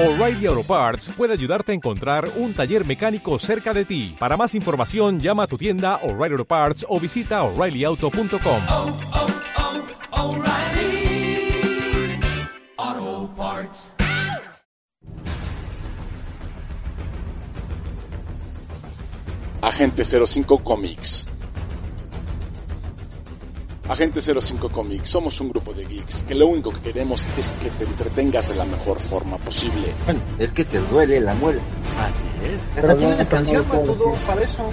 O'Reilly Auto Parts puede ayudarte a encontrar un taller mecánico cerca de ti. Para más información, llama a tu tienda O'Reilly Auto Parts o visita oreillyauto.com. oh, oh, Parts. Agente 05 Comics. Agente 05 Comics, somos un grupo de geeks que lo único que queremos es que te entretengas de la mejor forma posible. Bueno, es que te duele la muela. Así es. Hasta tienes canción para todo, para eso.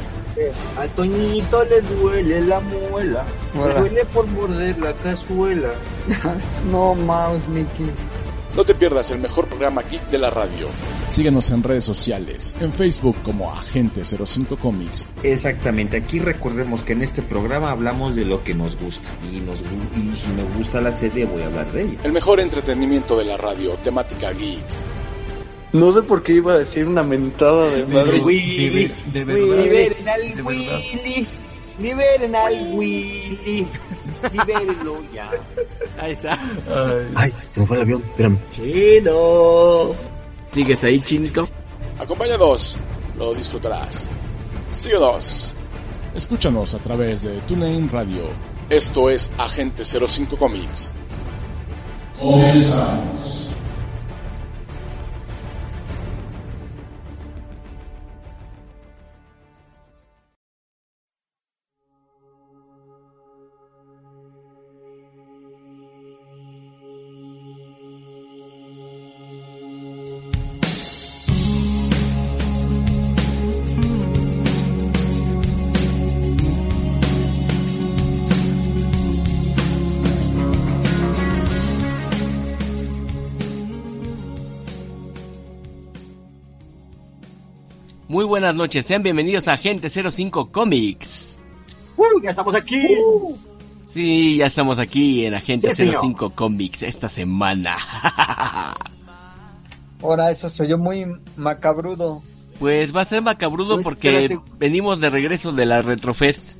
A Toñito le duele la muela. Le duele por morder la cazuela. No mames, Mickey. No te pierdas el mejor programa geek de la radio. Síguenos en redes sociales, en Facebook como Agente 05 Comics. Exactamente, aquí recordemos que en este programa hablamos de lo que nos gusta. Y, nos, y si me gusta la serie, voy a hablar de ella. El mejor entretenimiento de la radio, temática geek. No sé por qué iba a decir una mentada de madre. Willy, de verdad. Liberen al De verdad. Willy. Liberen al Willy. Libérenlo ya. Ahí está. Ay, se me fue el avión. Espérame. Chino. ¿Sigues ahí, chinito? Acompáñanos, lo disfrutarás. Síguenos. Escúchanos a través de TuneIn Radio. Esto es Agente 05 Comics. Comenzamos. Muy buenas noches, sean bienvenidos a Agente 05 Comics. Uh, ya estamos aquí. Sí, ya estamos aquí en Agente Sí, señor. 05 Comics esta semana. Ahora, eso soy yo muy macabrudo. Pues va a ser macabrudo Pues, porque venimos de regreso de la Retrofest.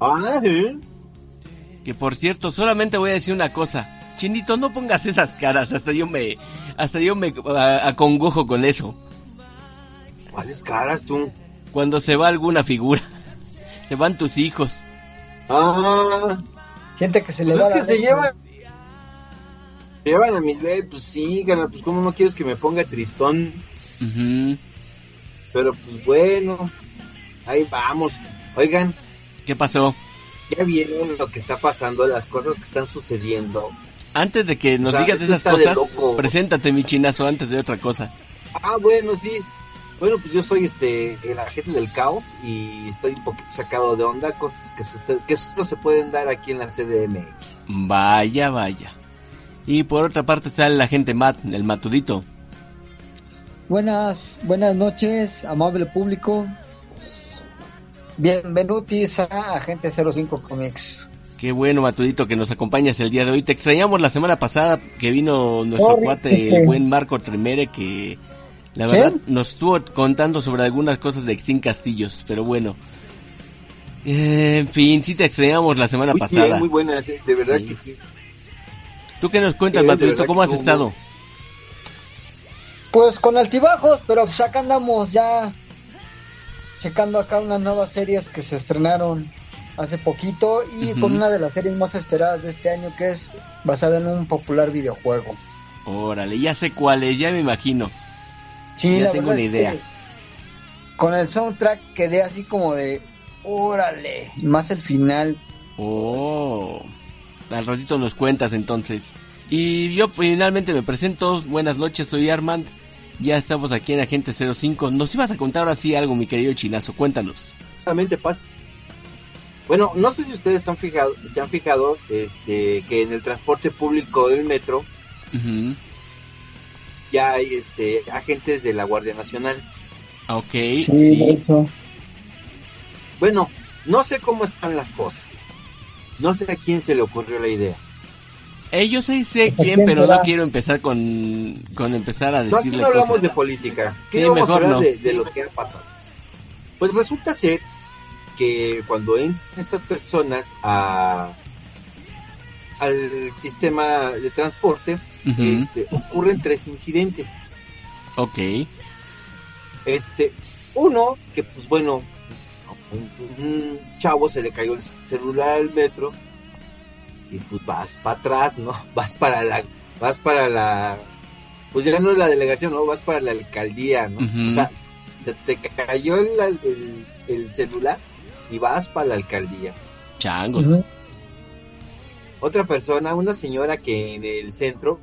Ah, ¿eh? Que por cierto, solamente voy a decir una cosa. Chinito, no pongas esas caras, hasta yo me hasta yo me a- acongojo con eso. ¿Cuáles caras tú? Cuando se va alguna figura, se van tus hijos. Ah, Siente que se le pues va es que se llevan. Llevan a mis bebés, pues sí, gana, pues cómo no quieres que me ponga tristón. Ujú. Pero pues bueno, ahí vamos. Oigan, ¿Qué pasó? ya vieron lo que está pasando, las cosas que están sucediendo. Antes de que nos O sea, digas esas cosas, loco. preséntate mi chinazo antes de otra cosa. Ah, bueno, sí. Bueno, pues yo soy este el agente del caos y estoy un poquito sacado de onda, cosas que, que solo se pueden dar aquí en la CDMX. Vaya, vaya. Y por otra parte está el agente Matt, el matudito. Buenas, buenas noches, amable público. Bienvenidos a Agente 05 Comics. Qué bueno, matudito, que nos acompañas el día de hoy. Te extrañamos la semana pasada que vino nuestro cuate, el buen Marco Tremere, que la ¿Sí? verdad nos estuvo contando sobre algunas cosas de Extin Castillos, pero bueno. Eh, en fin, sí te extrañamos la semana Muy pasada. bien, muy buenas, eh, de verdad Sí. que sí. ¿Tú qué nos cuentas, verdad ¿Cómo has estado? Pues con altibajos, pero pues acá andamos ya checando acá unas nuevas series que se estrenaron hace poquito y con una de las series más esperadas de este año que es basada en un popular videojuego. Órale, ya sé cuál es, ya me imagino. Sí, Ya la tengo una es idea. que con el soundtrack quedé así como de órale, más el final. Oh, al ratito nos cuentas entonces. Y yo finalmente me presento. Buenas noches, soy Armand. Ya estamos aquí en Agente 05. Nos ibas a contar ahora sí algo, mi querido chinazo. Cuéntanos. Pasa. Bueno, no sé si ustedes se han fijado, se han fijado este, que en el transporte público del metro Ujú. Ya hay este, agentes de la Guardia Nacional. Ok, de sí. Bueno, no sé cómo están las cosas. No sé a quién se le ocurrió la idea. Eh, yo sé, sé ¿Por quién, quién pero será? no quiero empezar con, con empezar a No, aquí decirle no hablamos cosas. de política. Sí, vamos mejor a hablar no. de, de lo que ha pasado. Pues resulta ser que cuando entran estas personas a, al sistema de transporte, Este, ocurren tres incidentes. Ok. Este, uno, que pues bueno, un, un chavo se le cayó el celular al metro y pues vas para atrás, ¿no? Vas para la, vas para la, pues ya no es la delegación, ¿no? Vas para la alcaldía, ¿no? O sea, se te cayó el, el, el celular y vas para la alcaldía. Changos. Ujú. Otra persona, una señora que en el centro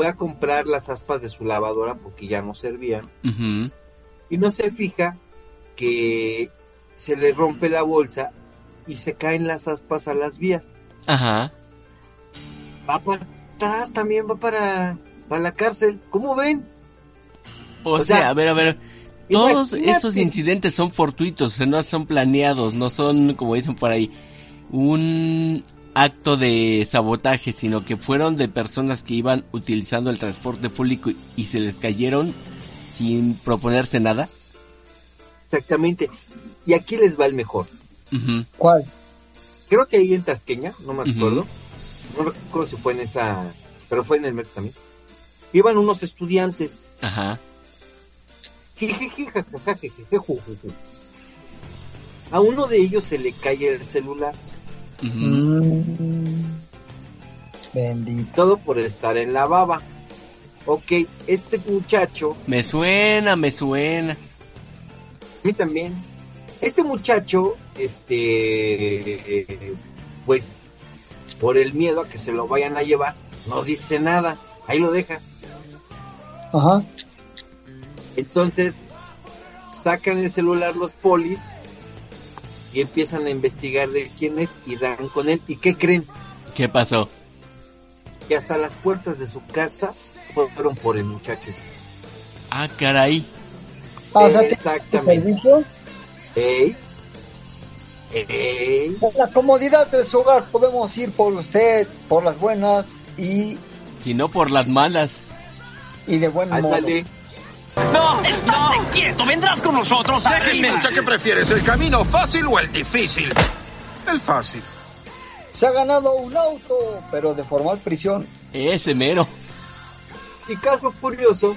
fue a comprar las aspas de su lavadora porque ya no servían y no se fija que se le rompe la bolsa y se caen las aspas a las vías. Ajá. Va para atrás también, va para, para la cárcel. ¿Cómo ven? O, O sea, sea, a ver, a ver. Todos estos incidentes son fortuitos, o sea, no son planeados, no son, como dicen por ahí, un acto de sabotaje, sino que fueron de personas que iban utilizando el transporte público y- se les cayeron sin proponerse nada. Exactamente. Y aquí les va el mejor. Ujú. ¿Cuál? Creo que ahí en Tasqueña, no me acuerdo. No recuerdo si fue en esa, pero fue en el metro también. Iban unos estudiantes. Ajá. A uno de ellos se le cae el celular. Mm. Bendito. Todo por estar en la baba. Ok, este muchacho, Me suena, me suena. a mí también. Este muchacho, este, pues, por el miedo a que se lo vayan a llevar, no dice nada. Ahí lo deja. Ajá. Entonces, sacan el celular los polis y empiezan a investigar de quién es y dan con él. ¿Y qué creen? ¿Qué pasó? Que hasta las puertas de su casa fueron por el muchacho. este. Ah, caray. Ah, o sea, ¿tiene Exactamente. Ey. Ey. En la comodidad de su hogar podemos ir por usted, por las buenas y, Si no por las malas. y de buen modo. ¡No! ¡Estate quieto! ¡Vendrás con nosotros! Déjenme, ¡Arriba! ¿qué prefieres, el camino fácil o el difícil? El fácil. Se ha ganado un auto, pero de formal prisión. Ese mero. Y caso curioso,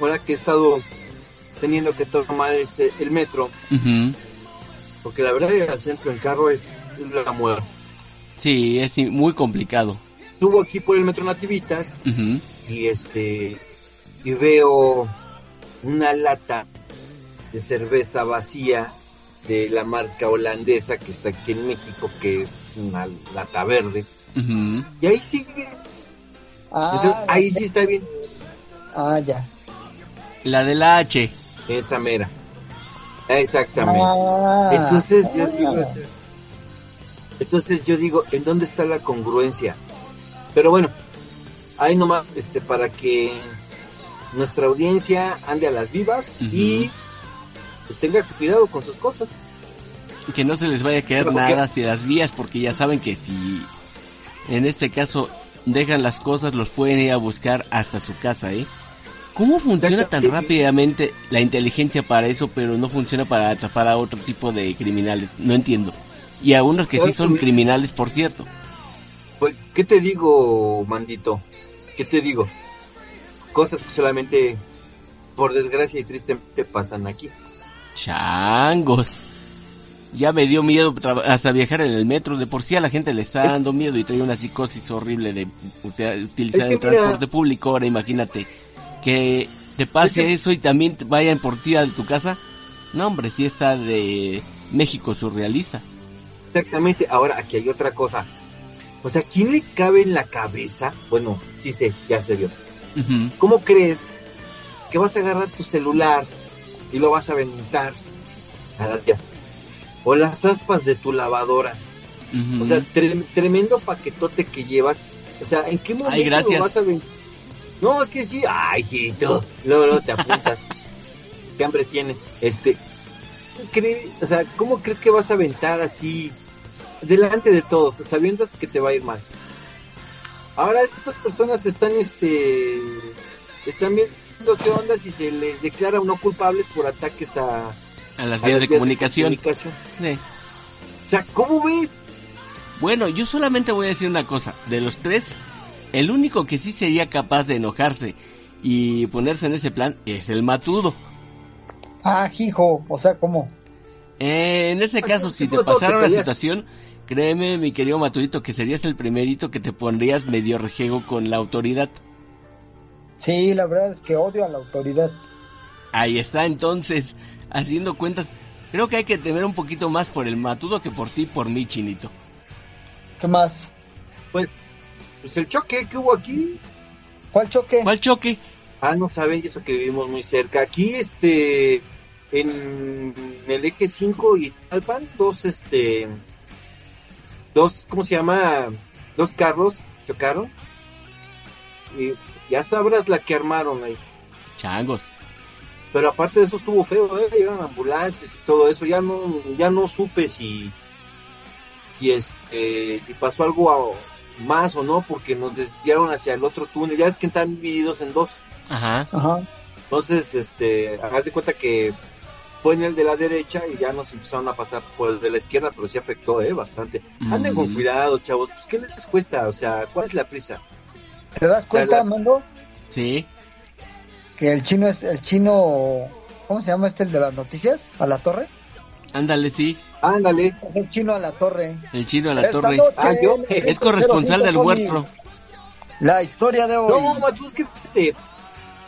ahora que he estado teniendo que tomar este el metro, porque la verdad ir al centro en carro es la muerte. Sí, es muy complicado. Subo aquí por el metro Nativitas y este y veo una lata de cerveza vacía de la marca holandesa que está aquí en México que es una lata verde. Y ahí sigue. Ah, Entonces, ahí sí está bien. Ah, ya. La de la H. esa mera. Exactamente. Ah, entonces yo ah. digo entonces yo digo en dónde está la congruencia pero bueno ahí nomás este para que nuestra audiencia ande a las vivas y pues tenga cuidado con sus cosas Que no se les vaya a caer Pero, ¿por nada hacia las vías, porque ya saben que si en este caso dejan las cosas, los pueden ir a buscar hasta su casa, ¿eh? ¿Cómo funciona tan rápidamente la inteligencia para eso, pero no funciona para atrapar a otro tipo de criminales? No entiendo. Y a unos que sí son criminales, por cierto. Pues, ¿qué te digo, mandito? ¿Qué te digo? Cosas que solamente, por desgracia y tristemente, pasan aquí. Changos. Ya me dio miedo hasta viajar en el metro. De por sí a la gente le está dando miedo y trae una psicosis horrible de uti- utilizar Es que el mira- transporte público. Ahora imagínate que te pase Es que- eso y también vayan por ti a tu casa. No, hombre, sí está de México surrealista. Exactamente. Ahora, aquí hay otra cosa. O sea, ¿quién le cabe en la cabeza? Bueno, sí sé, ya se vio. ¿Cómo crees que vas a agarrar tu celular y lo vas a aventar a? O las aspas de tu lavadora. O sea, tre- tremendo paquetote que llevas. O sea, ¿en qué momento gracias. lo vas a aventar? No, es que sí. Ay, sí, tú. Luego, luego te apuntas. ¿Qué hambre tiene? Este. ¿cree- o sea, ¿cómo crees que vas a aventar así delante de todos, sabiendo que te va a ir mal? Ahora estas personas están, este, están viendo qué onda si se les declara no culpables por ataques a, a las a vías las de comunicación. comunicación. Sí. O sea, ¿cómo ves? Bueno, yo solamente voy a decir una cosa. De los tres, el único que sí sería capaz de enojarse y ponerse en ese plan es el matudo. Ah, hijo, o sea, ¿cómo? Eh, en ese caso, si te pasara una situación, créeme, mi querido Matudito, que serías el primerito que te pondrías medio rejego con la autoridad. Sí, la verdad es que odio a la autoridad. Ahí está, entonces, haciendo cuentas, creo que hay que temer un poquito más por el Matudo que por ti, por mí, Chinito. ¿Qué más? Pues, pues el choque que hubo aquí. ¿Cuál choque? ¿Cuál choque? Ah, no saben, y eso que vivimos muy cerca. Aquí, este, en el eje 5 y Talpan, dos, este, dos, ¿cómo se llama? Dos carros chocaron. Y ya sabrás la que armaron ahí. Changos. Pero aparte de eso estuvo feo, ¿eh? Llegaron ambulancias y todo eso. Ya no, ya no supe si, si este, si pasó algo a- más o no, porque nos desviaron hacia el otro túnel. Ya es que están divididos en dos. Ajá. Ajá. Entonces, este, haz de cuenta que fue en el de la derecha y ya nos empezaron a pasar por el de la izquierda, pero sí afectó, eh, bastante. Anden con cuidado, chavos. Pues, ¿qué les cuesta? O sea, ¿cuál es la prisa? ¿Te das cuenta, la- Mando? Sí. Que el chino es el chino. ¿Cómo se llama este el de las noticias? ¿A la torre? Ándale, sí. Ándale. Es el chino a la torre. El chino a la Esta torre. noche Ah, yo. Es corresponsal del 05 huerto. La historia de hoy. No, macho, es que fíjate.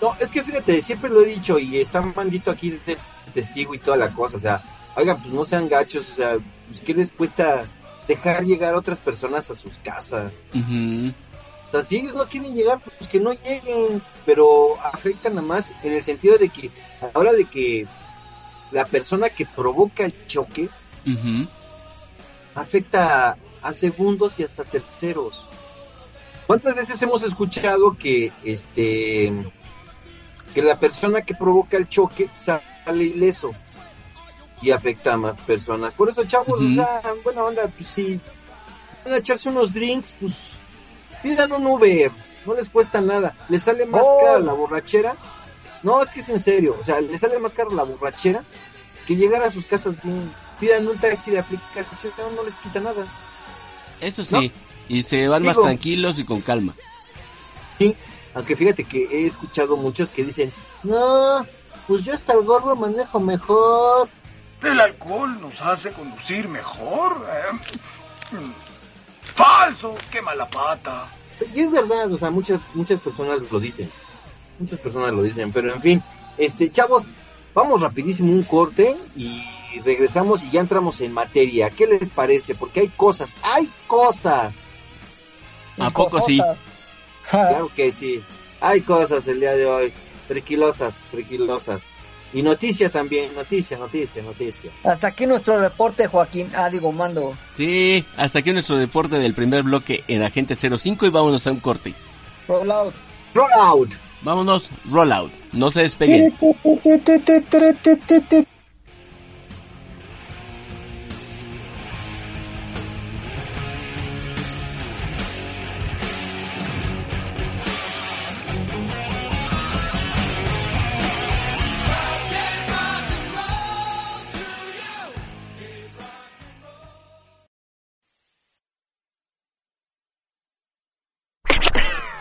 No, es que fíjate, siempre lo he dicho y está mandito aquí de testigo y toda la cosa. O sea, oigan, pues no sean gachos. O sea, pues, ¿qué les cuesta dejar llegar a otras personas a sus casas? O sea, si ellos no quieren llegar, pues que no lleguen, pero afectan nada más en el sentido de que a la hora de que la persona que provoca el choque afecta a, a segundos y hasta terceros. ¿Cuántas veces hemos escuchado que este que la persona que provoca el choque sale ileso y afecta a más personas? Por eso, chavos, Ujú. o sea, buena onda, pues si van a echarse unos drinks, pues pidan un Uber, no les cuesta nada. Les sale más Oh. cara la borrachera. No, es que es en serio, o sea, les sale más caro la borrachera que llegar a sus casas bien. Pidan un taxi de aplicación, no les quita nada. Eso sí. Y se van más tranquilos y con calma. Sí, aunque fíjate que he escuchado muchos que dicen, no, pues yo hasta el gorro manejo mejor. El alcohol nos hace conducir mejor. eh. Falso, qué mala pata. Y es verdad, o sea, muchas, muchas personas lo dicen. Muchas personas lo dicen, pero en fin, este, chavos, vamos rapidísimo un corte y regresamos y ya entramos en materia. ¿Qué les parece? Porque hay cosas, hay cosas. ¿A poco sí? Claro que sí. Hay cosas el día de hoy. Friquilosas, friquilosas. Y noticia también, noticia, noticia, noticia. Hasta aquí nuestro reporte, Joaquín. Ah, digo, Mando. Sí, hasta aquí nuestro deporte del primer bloque en Agente 05 y vámonos a un corte. Roll out. Roll out. Vámonos, roll out. No se despeguen.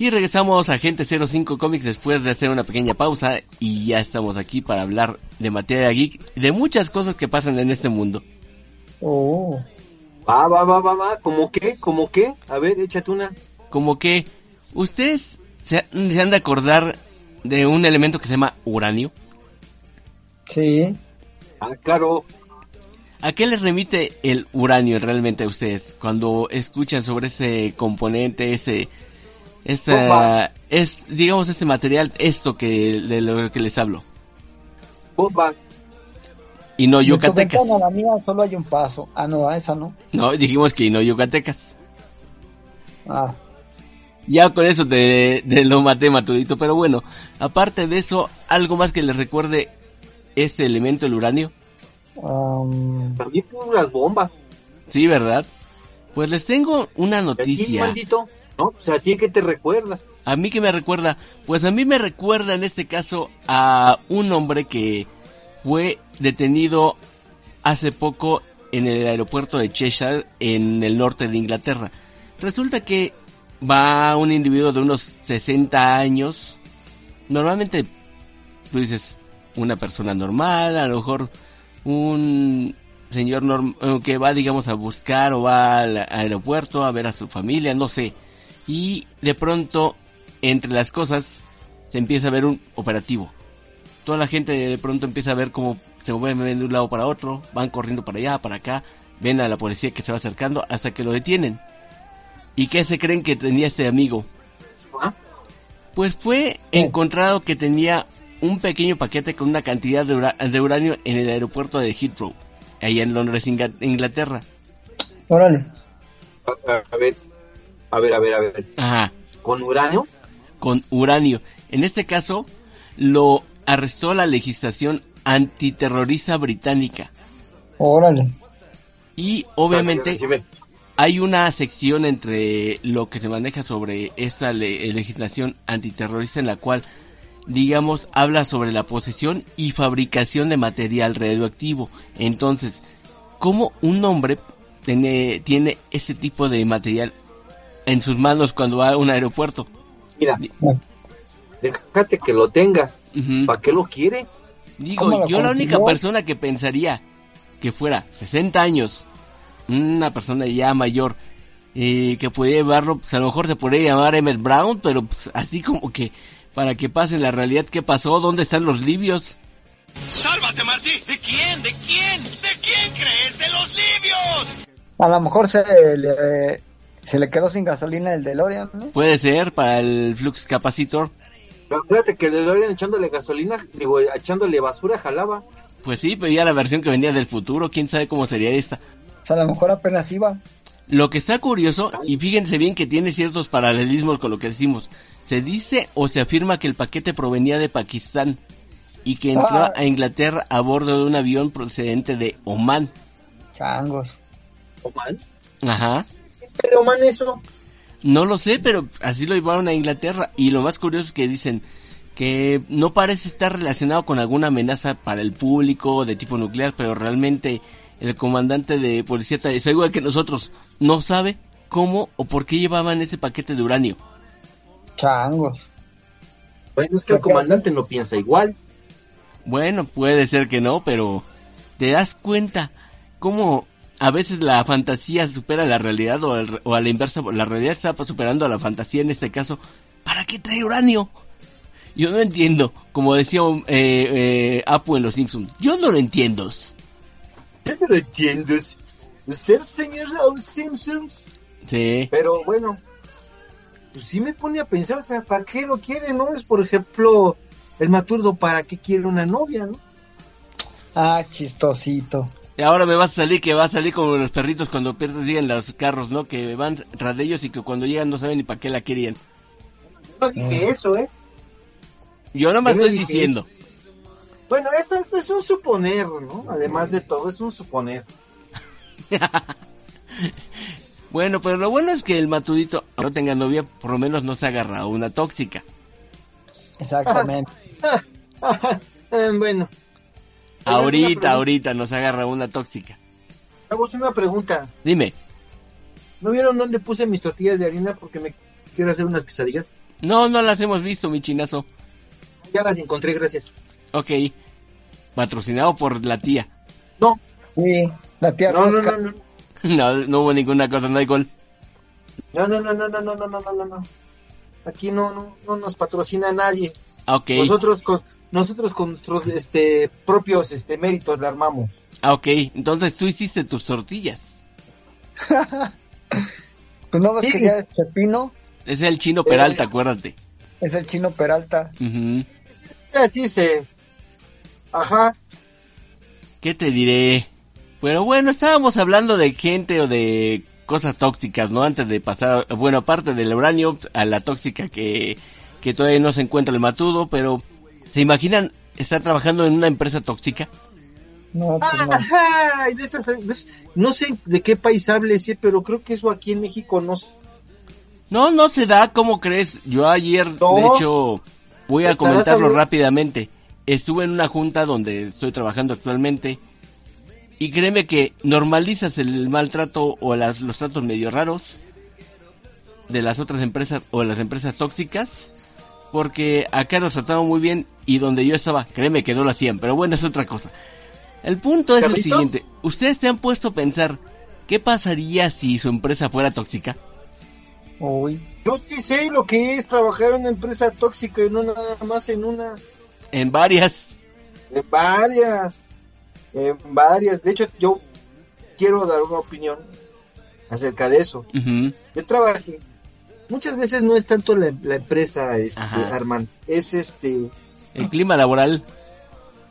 Y regresamos a Agente 05 Comics después de hacer una pequeña pausa y ya estamos aquí para hablar de materia geek, de muchas cosas que pasan en este mundo. Oh. Va, va, va, va, va. ¿Cómo qué? ¿Cómo qué? A ver, échate una. Como que ustedes se, se han de acordar de un elemento que se llama uranio. Sí. Ah, claro. ¿A qué les remite el uranio realmente a ustedes cuando escuchan sobre ese componente, ese, esta, es, digamos, este material, esto que de lo que les hablo? Bomba. Y no yucatecas. ventana a la mía solo hay un paso. Ah, no, a esa no. No, dijimos que no yucatecas. Ah, Ya con eso te, te lo maté, Matudito. Pero bueno, aparte de eso, ¿algo más que les recuerde este elemento, el uranio? um, También puras bombas. Sí, ¿verdad? Pues les tengo una ¿A ti, noticia. maldito? ¿No? O sea, ¿a ti qué te recuerda? ¿A mí que me recuerda? Pues a mí me recuerda en este caso a un hombre que fue detenido hace poco en el aeropuerto de Cheshire en el norte de Inglaterra. Resulta que va un individuo de unos 60 años. Normalmente tú dices una persona normal, a lo mejor un señor eh, que va digamos a buscar o va al aeropuerto a ver a su familia, no sé. Y de pronto entre las cosas se empieza a ver un operativo. Toda la gente de pronto empieza a ver cómo se mueven de un lado para otro, van corriendo para allá, para acá, ven a la policía que se va acercando hasta que lo detienen. ¿Y qué se creen que tenía este amigo? ¿Ah? Pues fue encontrado que tenía un pequeño paquete con una cantidad de, ura- de uranio en el aeropuerto de Heathrow, allá en Londres, Inga- Inglaterra. órale. A, a- a ver, a ver, a ver, a ver. Ajá. ¿Con uranio? con uranio. En este caso, lo arrestó la legislación antiterrorista británica. Órale. Y obviamente hay una sección entre lo que se maneja sobre esta le- eh, legislación antiterrorista en la cual, digamos, habla sobre la posesión y fabricación de material radioactivo. Entonces, ¿cómo un hombre tiene, tiene ese tipo de material en sus manos cuando va a un aeropuerto? Mira, déjate que lo tenga. ¿Para qué lo quiere? Digo, ¿Cómo lo yo la única persona que pensaría que fuera 60 años, una persona ya mayor, eh, que pudiera llevarlo, pues a lo mejor se podría llamar Emmett Brown, pero pues, así como que para que pase la realidad, ¿qué pasó? ¿Dónde están los libios? ¡Sálvate, Marty! ¿De quién? ¿De quién? ¿De quién crees? ¡De los libios! A lo mejor se le, se le quedó sin gasolina el DeLorean, ¿no? Puede ser para el Flux Capacitor. Pero acuérdate que le doy echándole gasolina, digo, echándole basura, jalaba. Pues sí, pero ya la versión que venía del futuro, quién sabe cómo sería esta. O sea, a lo mejor apenas iba. Lo que está curioso, y fíjense bien que tiene ciertos paralelismos con lo que decimos, se dice o se afirma que el paquete provenía de Pakistán y que entró Ah. a Inglaterra a bordo de un avión procedente de Oman. Changos. Oman. Ajá. ¿Qué Oman eso? No lo sé, pero así lo llevaron a Inglaterra. Y lo más curioso es que dicen que no parece estar relacionado con alguna amenaza para el público de tipo nuclear, pero realmente el comandante de policía, es igual que nosotros, no sabe cómo o por qué llevaban ese paquete de uranio. Changos. Bueno, es que el comandante no piensa igual. Bueno, puede ser que no, pero te das cuenta cómo a veces la fantasía supera la realidad o, al- o a la inversa, la realidad está superando a la fantasía en este caso. ¿Para qué trae uranio? Yo no entiendo, como decía eh, eh, Apu en Los Simpsons, yo no lo entiendo. Yo no lo entiendo. ¿Usted, señor Los Simpsons? Sí, Pero bueno, pues sí me pone a pensar, o sea, ¿para qué lo quiere? No es, por ejemplo, el maturdo, ¿para qué quiere una novia, no? Ah, chistosito. Y ahora me vas a salir que va a salir como los perritos cuando persiguen los carros, ¿no? Que van tras de ellos y que cuando llegan no saben ni para qué la querían. No dije eso, ¿eh? Yo no me Yo estoy diciendo. Bueno, esto es, es un suponer, ¿no? Además de todo, es un suponer. Bueno, pero lo bueno es que el matudito no tenga novia, por lo menos no se agarra a una tóxica. Exactamente. Bueno, Ahorita, ahorita nos agarra una tóxica. hagamos una pregunta. Dime, ¿No vieron dónde puse mis tortillas de harina porque me quiero hacer unas quesadillas? no, no las hemos visto, mi chinazo. Ya las encontré, gracias. Ok, patrocinado por la tía. No, Sí, la tía no, no, Rosca. no, no. No, no hubo ninguna cosa, no hay gol. No, no, no, no, no, no, no, no, no, no, no. Aquí no, no, no nos patrocina nadie. Ok, Nosotros con, nosotros con nuestros, este, propios, este, méritos la armamos. ah, ok, entonces tú hiciste tus tortillas. Pues no ves Sí. que ya es Chepino, Es el chino Peralta, acuérdate. es el chino Peralta. Ujú. Así se, ajá. ¿Qué te diré? Pero bueno, estábamos hablando de gente o de cosas tóxicas, ¿no? Antes de pasar, bueno, aparte del uranio, a la tóxica que, que todavía no se encuentra el matudo, pero ¿se imaginan estar trabajando en una empresa tóxica? No, pues no. Ajá, y de esas- de es- no sé de qué país hable, sí, pero creo que eso aquí en México no. No, no se da, ¿cómo crees? Yo ayer, No. de hecho, voy a comentarlo rápidamente. Estuve en una junta donde estoy trabajando actualmente y créeme que normalizas el maltrato o las- los tratos medio raros de las otras empresas o las empresas tóxicas porque acá nos trataban muy bien y donde yo estaba, créeme que no lo hacían, pero bueno, es otra cosa. El punto es el ¿Carlitos? siguiente, ¿ustedes te han puesto a pensar qué pasaría si su empresa fuera tóxica? Uy. Yo sí sé lo que es trabajar en una empresa tóxica y no nada más en una, En varias. en varias, en varias. De hecho, yo quiero dar una opinión acerca de eso. Yo trabajé. Muchas veces no es tanto la, la empresa, este. Armand, es este, El clima laboral.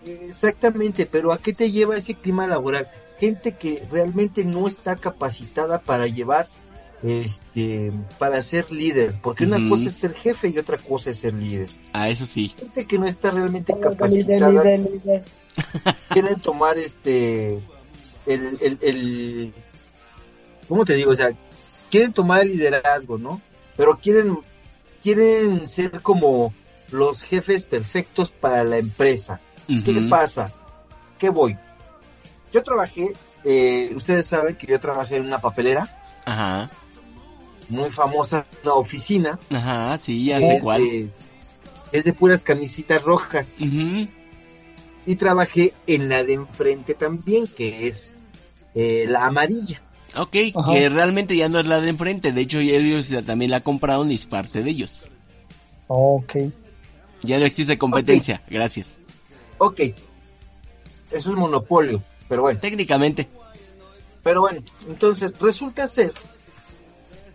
Exactamente, pero ¿a qué te lleva ese clima laboral? Gente que realmente no está capacitada para llevar, este, para ser líder, porque una cosa es ser jefe y otra cosa es ser líder. Ah, eso sí. Gente que no está realmente Líder, capacitada, líder, líder. quieren tomar este, el, el, el, ¿cómo te digo? O sea, quieren tomar el liderazgo, ¿no? Pero quieren, quieren ser como los jefes perfectos para la empresa. ¿Qué Ujú. pasa? ¿Qué voy? Yo trabajé, eh, ustedes saben que yo trabajé en una papelera Ajá. muy famosa, una oficina. Ajá, sí, ya sé es cuál. de- es de puras camisitas rojas. Ujú. Y trabajé en la de enfrente también, que es eh, la amarilla. Ok, Ajá. que realmente ya no es la de enfrente. De hecho, ellos también la compraron y es parte de ellos. Ok. Ya no existe competencia, gracias. Ok, es un monopolio, pero bueno. Técnicamente. Pero bueno, entonces resulta ser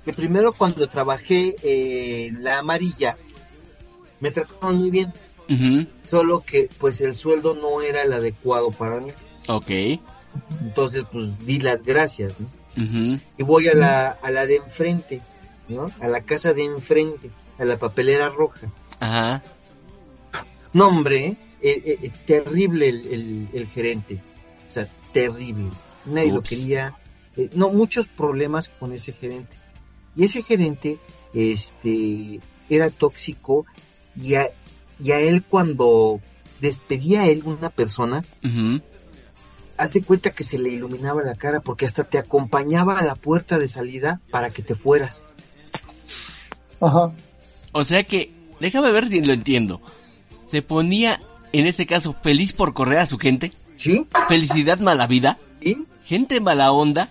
que primero cuando trabajé eh, en la amarilla, me trataron muy bien. Solo que pues el sueldo no era el adecuado para mí. Ok. Entonces pues di las gracias. Y voy a la, a la de enfrente, ¿no? A la casa de enfrente, a la papelera roja. Ajá. No, hombre, ¿eh? Eh, eh, terrible el, el- el gerente. O sea, terrible. Nadie lo quería. Eh, no, muchos problemas con ese gerente. Y ese gerente, este, era tóxico y a, y a él cuando despedía a él una persona, hace cuenta que se le iluminaba la cara porque hasta te acompañaba a la puerta de salida para que te fueras. Ajá. O sea que, déjame ver si lo entiendo. Se ponía, en este caso, feliz por correr a su gente. ¿Sí? Felicidad mala vida. ¿Sí? Gente mala onda.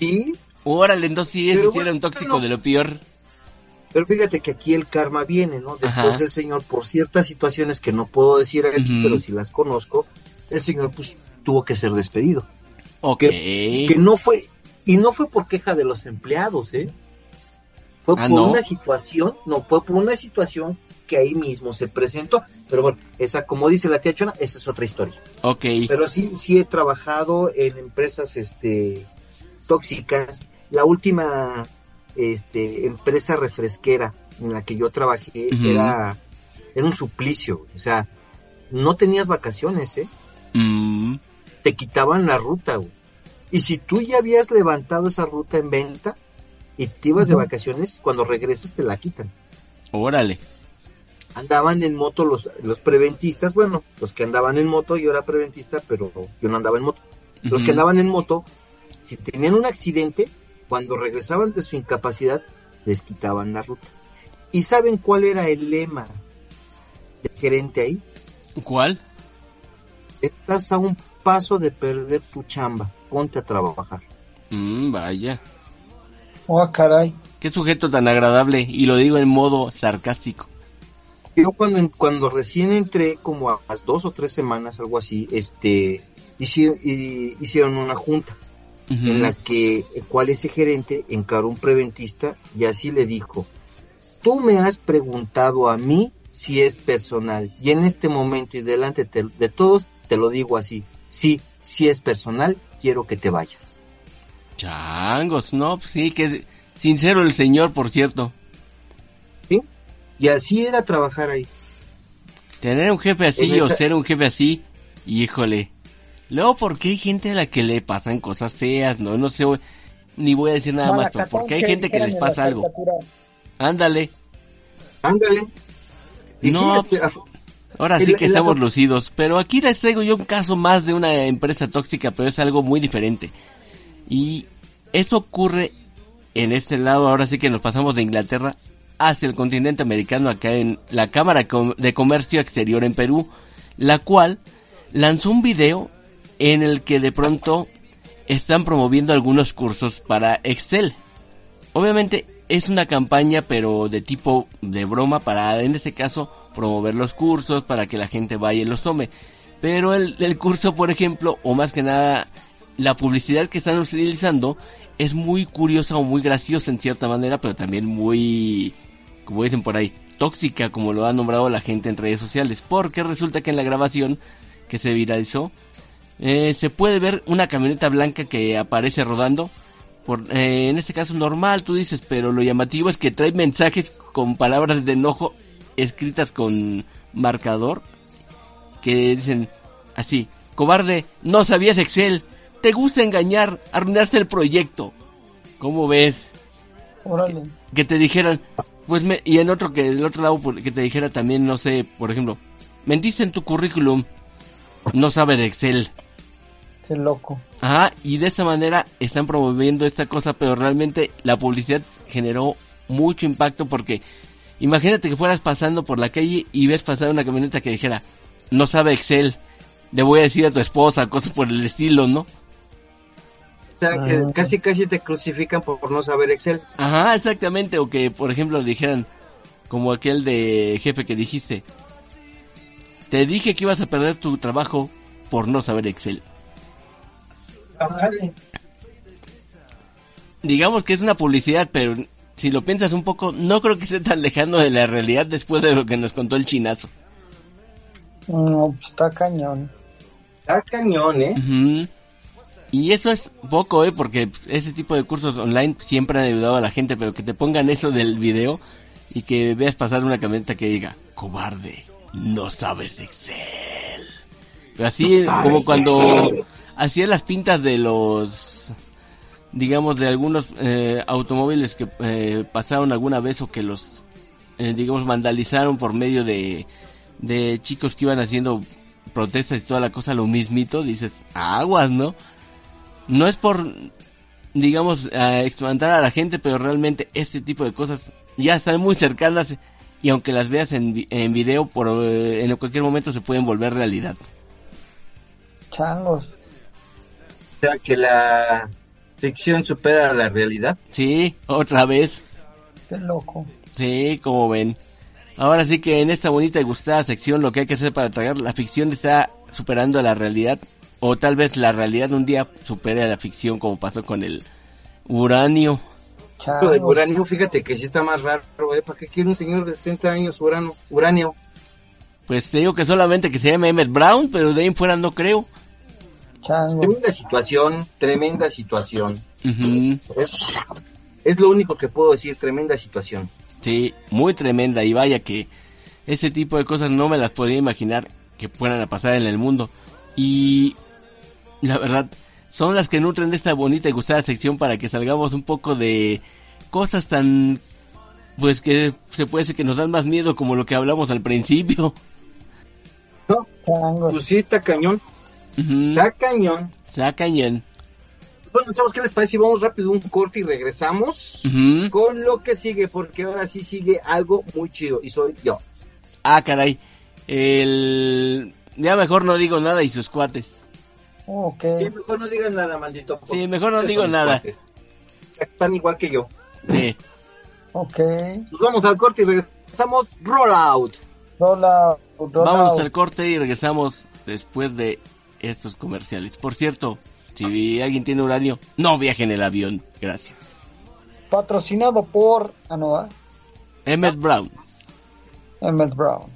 ¿Sí? Órale, entonces sí, ese era un tóxico de lo peor. Pero fíjate que aquí el karma viene, ¿no? Después Ajá. del Señor, por ciertas situaciones que no puedo decir aquí, pero si las conozco, el Señor pues tuvo que ser despedido. Ok. Que no fue, y no fue por queja de los empleados, ¿eh? Fue Ah, por ¿no? una situación, no, fue por una situación que ahí mismo se presentó. Pero bueno, esa, como dice la tía Chona, esa es otra historia. Ok. Pero sí, sí he trabajado en empresas, este, tóxicas. La última, este, empresa refresquera en la que yo trabajé era, era un suplicio. O sea, no tenías vacaciones, ¿eh? Mm, Te quitaban la ruta, güey. Y si tú ya habías levantado esa ruta en venta y te ibas de vacaciones, cuando regresas te la quitan. órale. Andaban en moto los, los preventistas, bueno, los que andaban en moto, yo era preventista, pero yo no andaba en moto. Los que andaban en moto, si tenían un accidente, cuando regresaban de su incapacidad, les quitaban la ruta. ¿Y saben cuál era el lema del gerente ahí? ¿Cuál? Estás a un paso de perder tu chamba, ponte a trabajar. Mm, vaya. Oh, caray. Qué sujeto tan agradable. Y lo digo en modo sarcástico. Yo cuando, cuando recién entré, como a las dos o tres semanas, algo así, este, hicieron, una junta. En la que el cual ese gerente encaró un preventista y así le dijo, tú me has preguntado a mí si es personal y en este momento y delante te- de todos te lo digo así, sí, si es personal, quiero que te vayas. Changos, no, pues sí, que sincero el señor, por cierto. Y así era trabajar ahí. Tener un jefe así o ser un jefe así, híjole. Luego, ¿por qué hay gente a la que le pasan cosas feas? No, no sé, ni voy a decir nada más, pero Malacatón porque hay gente que les pasa algo. Ándale, Ándale. Y No, pues, ahora sí que estamos lucidos. Pero aquí les traigo yo un caso más de una empresa tóxica, pero es algo muy diferente. Y eso ocurre en este lado, ahora sí que nos pasamos de Inglaterra hacia el continente americano, acá en la Cámara de Comercio Exterior en Perú, la cual lanzó un video en el que de pronto están promoviendo algunos cursos para Excel. Obviamente es una campaña pero de tipo de broma para en este caso promover los cursos para que la gente vaya y los tome. Pero el, el curso por ejemplo o más que nada la publicidad que están utilizando es muy curiosa o muy graciosa en cierta manera pero también muy como dicen por ahí tóxica como lo ha nombrado la gente en redes sociales porque resulta que en la grabación que se viralizó eh, se puede ver una camioneta blanca que aparece rodando por, eh, en este caso normal, tú dices, pero lo llamativo es que trae mensajes con palabras de enojo escritas con marcador que dicen así, cobarde, no sabías Excel, te gusta engañar, arruinaste el proyecto. ¿Cómo ves? Órale. Que te dijeran, pues me, y en otro que del otro lado por- que te dijera también, no sé, por ejemplo, mentiste en tu currículum, no sabes de Excel. Qué loco. Ajá, y de esta manera están promoviendo esta cosa, pero realmente la publicidad generó mucho impacto porque imagínate que fueras pasando por la calle y ves pasar una camioneta que dijera, no sabe Excel, le voy a decir a tu esposa, cosas por el estilo, ¿no? O sea, que Ah. casi casi te crucifican por, por no saber Excel. Ajá, exactamente, o que por ejemplo dijeran, como aquel de jefe que dijiste, te dije que ibas a perder tu trabajo por no saber Excel. digamos que es una publicidad, pero si lo piensas un poco, no creo que esté tan lejano de la realidad después de lo que nos contó el chinazo. No, pues está cañón. Está cañón, ¿eh? Ujú. Y eso es poco, ¿eh? Porque ese tipo de cursos online siempre han ayudado a la gente, pero que te pongan eso del video y que veas pasar una camioneta que diga, cobarde, no sabes Excel. Pero así No como cuando Excel. hacía las pintas de los, digamos, de algunos eh, automóviles que eh, pasaron alguna vez o que los, eh, digamos, vandalizaron por medio de, de chicos que iban haciendo protestas y toda la cosa, lo mismito, dices, aguas, ¿no? No es por, digamos, a espantar a la gente, pero realmente este tipo de cosas ya están muy cercanas y aunque las veas en, vi- en video, por, eh, en cualquier momento se pueden volver realidad. Changos. O sea, que la ficción supera la realidad. Sí, otra vez. Qué loco. Sí, como ven. Ahora sí que en esta bonita y gustada sección lo que hay que hacer para tragar la ficción está superando a la realidad. O tal vez la realidad un día supere a la ficción como pasó con el uranio. Lo del uranio, fíjate que sí está más raro, ¿eh? ¿Para qué quiere un señor de 60 años urano, uranio? Pues te digo que solamente que se llame Emmett Brown, pero de ahí en fuera no creo. Changos. Tremenda situación, tremenda situación. Es, es lo único que puedo decir, tremenda situación. Sí, muy tremenda y vaya que ese tipo de cosas no me las podría imaginar que puedan a pasar en el mundo. Y la verdad, son las que nutren esta bonita y gustada sección para que salgamos un poco de cosas tan, pues que se puede decir que nos dan más miedo como lo que hablamos al principio. ¿No? Pues sí, está cañón, Ujú. está cañón. Está cañón. Bueno, chavos, ¿qué les parece si vamos rápido un corte y regresamos con lo que sigue? Porque ahora sí sigue algo muy chido y soy yo. Ah, caray. El... Ya mejor no digo nada y sus cuates. Ok. Sí, mejor no digan nada, maldito. Sí, mejor no digo nada. cuates. Están igual que yo. Sí. Ok. Nos vamos al corte y regresamos. Roll out. Rola. rola Vámonos al corte y regresamos después de estos comerciales. Por cierto, si alguien tiene uranio, no viajen en el avión. Gracias. Patrocinado por. Ah, no, ¿ah? Emmett Brown. Emmett Brown.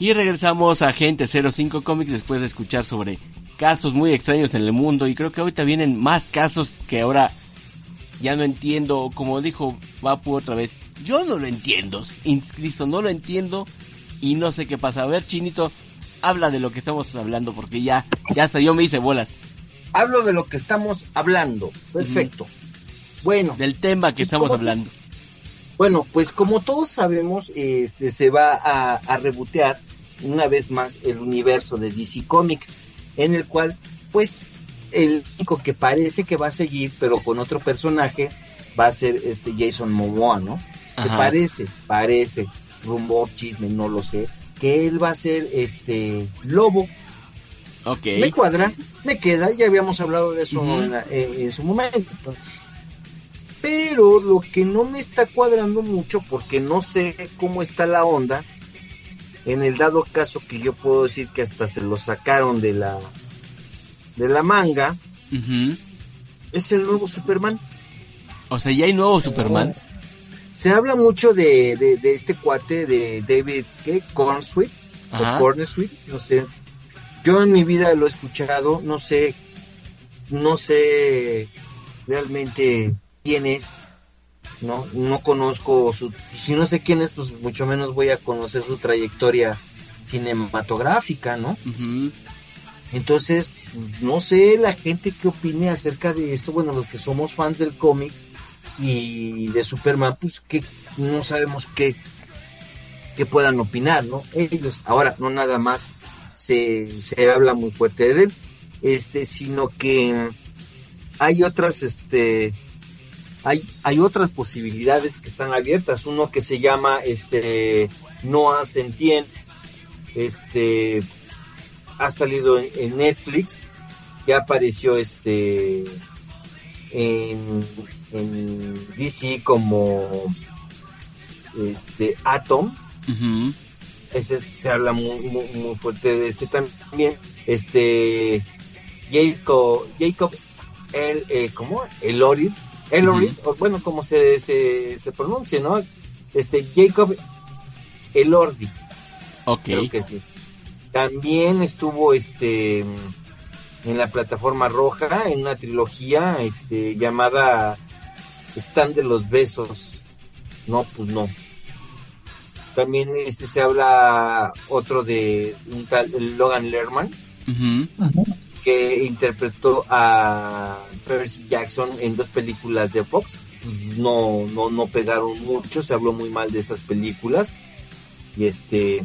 Y regresamos a Agente 05 Comics después de escuchar sobre casos muy extraños en el mundo. Y creo que ahorita vienen más casos que ahora ya no entiendo. Como dijo Vapu otra vez, yo no lo entiendo. Cristo, no lo entiendo y no sé qué pasa. A ver, Chinito, habla de lo que estamos hablando porque ya, ya hasta yo me hice bolas. Hablo de lo que estamos hablando. Perfecto. Bueno. Del tema que estamos hablando. Bueno, pues como todos sabemos, este se va a, a rebotear una vez más el universo de DC Comic, en el cual, pues, el único que parece que va a seguir, pero con otro personaje, va a ser este Jason Momoa, ¿no? Que parece, parece, rumor, chisme, no lo sé, que él va a ser este Lobo. Ok. Me cuadra, me queda, ya habíamos hablado de eso en, en su momento. Pero lo que no me está cuadrando mucho, porque no sé cómo está la onda, en el dado caso que yo puedo decir que hasta se lo sacaron de la de la manga, es el nuevo Superman. O sea, ya hay nuevo Superman. Se habla mucho de, de, este cuate de David ¿qué? Cornsweet o Cornsweet, no sé. Yo en mi vida lo he escuchado, no sé, no sé realmente quién es, no, no conozco su, si no sé quién es, pues mucho menos voy a conocer su trayectoria cinematográfica, ¿no? Entonces, no sé la gente qué opine acerca de esto, bueno, los que somos fans del cómic y de Superman, pues que no sabemos qué, qué puedan opinar, ¿no? Ellos, ahora, no nada más se, se habla muy fuerte de él, este, sino que hay otras, este, hay, hay otras posibilidades que están abiertas. Uno que se llama este Noah Sentien, este ha salido en, Netflix, ya apareció este en, DC como este Atom. Ese se habla muy, muy, fuerte de ese también. Este Jacob, Jacob el, eh, ¿cómo? El Orid Ellery, o bueno, como se, se, se pronuncia, ¿no? Este, Jacob Elordi. Ok. Creo que sí. También estuvo este en la plataforma roja en una trilogía este llamada Stand de los besos. No, pues no. También este se habla otro de un tal Logan Lerman que interpretó a Percy Jackson en dos películas de Fox. No, no, no pegaron mucho, se habló muy mal de esas películas. Y este,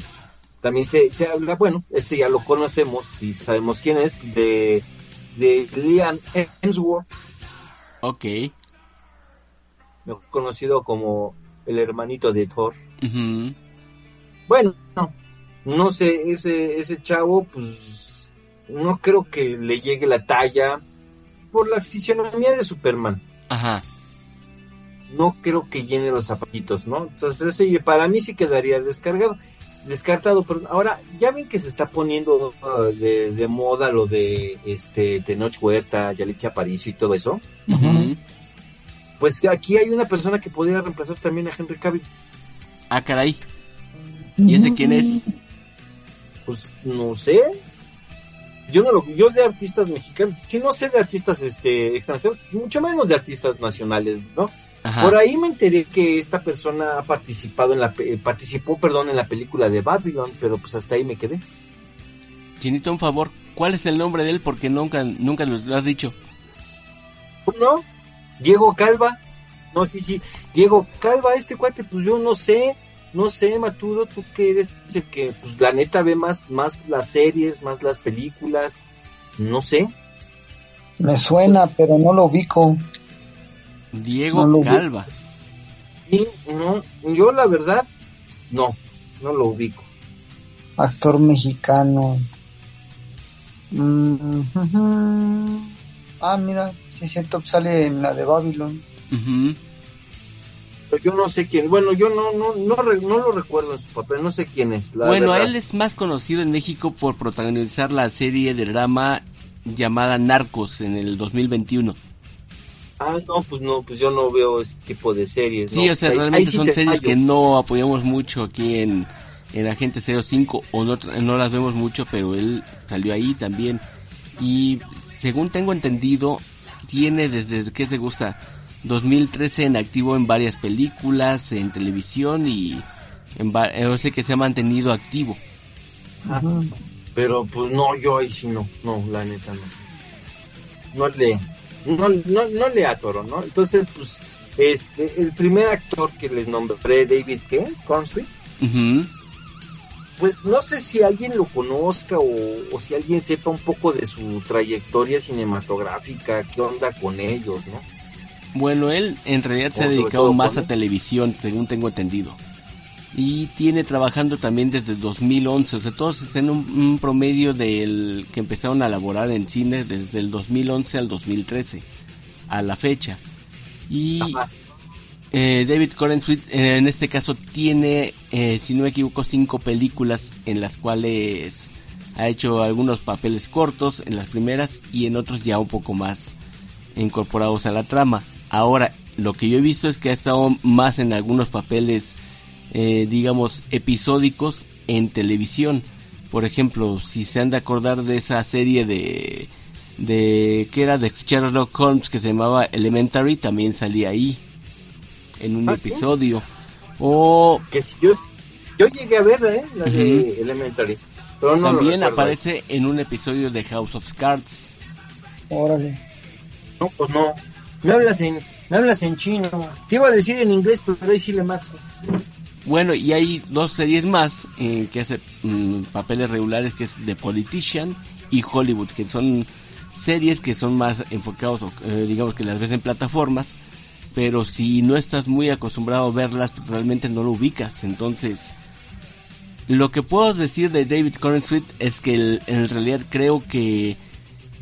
también se, se habla, bueno, este ya lo conocemos y sabemos quién es, de, de Liam Hemsworth. Ok. Conocido como el hermanito de Thor. Bueno, no, no sé, ese, ese chavo, pues, no creo que le llegue la talla por la fisionomía de Superman. Ajá. No creo que llene los zapatitos, ¿no? Entonces, ese para mí sí quedaría descargado, descartado, pero ahora ya ven que se está poniendo uh, de, moda lo de este Tenoch Huerta, Yalitza Aparicio y todo eso. Pues aquí hay una persona que podría reemplazar también a Henry Cavill. Ah, caray. ¿Y ese quién es? Pues no sé, yo no lo, yo de artistas mexicanos, si no sé de artistas este extranjeros, mucho menos de artistas nacionales, ¿no? Por ahí me enteré que esta persona ha participado en la eh, participó, perdón, en la película de Babylon, pero pues hasta ahí me quedé. Chinito, un favor, ¿cuál es el nombre de él? Porque nunca nunca lo, has dicho. No, Diego Calva. No, sí, sí, Diego Calva, este cuate, pues yo no sé, no sé, Maturo, tú que eres el que, pues la neta ve más, más las series, más las películas, no sé. Me suena, pero no lo ubico. Diego Calva. Y no, yo la verdad, no, no lo ubico. Actor mexicano. Mm, ah, mira, sí, siento que sale en la de Babylon. Pero yo no sé quién, bueno, yo no, no, no, no lo recuerdo en su papel, no sé quién es. bueno, él es más conocido en México por protagonizar la serie de drama llamada Narcos en el 2021. Ah, no, pues no, pues yo no veo ese tipo de series. Sí, o sea, realmente son series que no apoyamos mucho aquí en, en Agente 05 o no, no las vemos mucho, pero él salió ahí también. Y según tengo entendido, tiene desde que se gusta 2013 en activo en varias películas, en televisión y en yo sé que se ha mantenido activo. Pero pues no, yo ahí sí no, no, la neta no. No le, no, no, no le atoro, ¿no? Entonces, pues, este, el primer actor que les nombré, David, ¿qué? Conswit. Pues no sé si alguien lo conozca o, si alguien sepa un poco de su trayectoria cinematográfica, qué onda con ellos, ¿no? Bueno, él en realidad se ha dedicado más a televisión, según tengo entendido. Y tiene trabajando también desde 2011, o sea, todos están en un, promedio del que empezaron a laborar en cine desde el 2011 al 2013, a la fecha. Y eh, David Corenswit eh, en este caso tiene, eh, si no me equivoco, cinco películas en las cuales ha hecho algunos papeles cortos en las primeras y en otros ya un poco más incorporados a la trama. Ahora, lo que yo he visto es que ha estado más en algunos papeles, eh, digamos, episódicos en televisión. Por ejemplo, si se han de acordar de esa serie de, de que era de Sherlock Holmes que se llamaba Elementary, también salía ahí en un ah, episodio. O que si yo, yo llegué a ver, ¿eh? La de Elementary. también aparece en un episodio de House of Cards. Órale. No, pues no. Me hablas en, me hablas en chino. Te iba a decir en inglés, pero ahí sí más. Bueno, y hay dos series más eh, que hacen mm, papeles regulares, que es The Politician y Hollywood, que son series que son más enfocados, eh, digamos que las ves en plataformas, pero si no estás muy acostumbrado a verlas, realmente no lo ubicas. Entonces, lo que puedo decir de David Corenswit es que en realidad creo que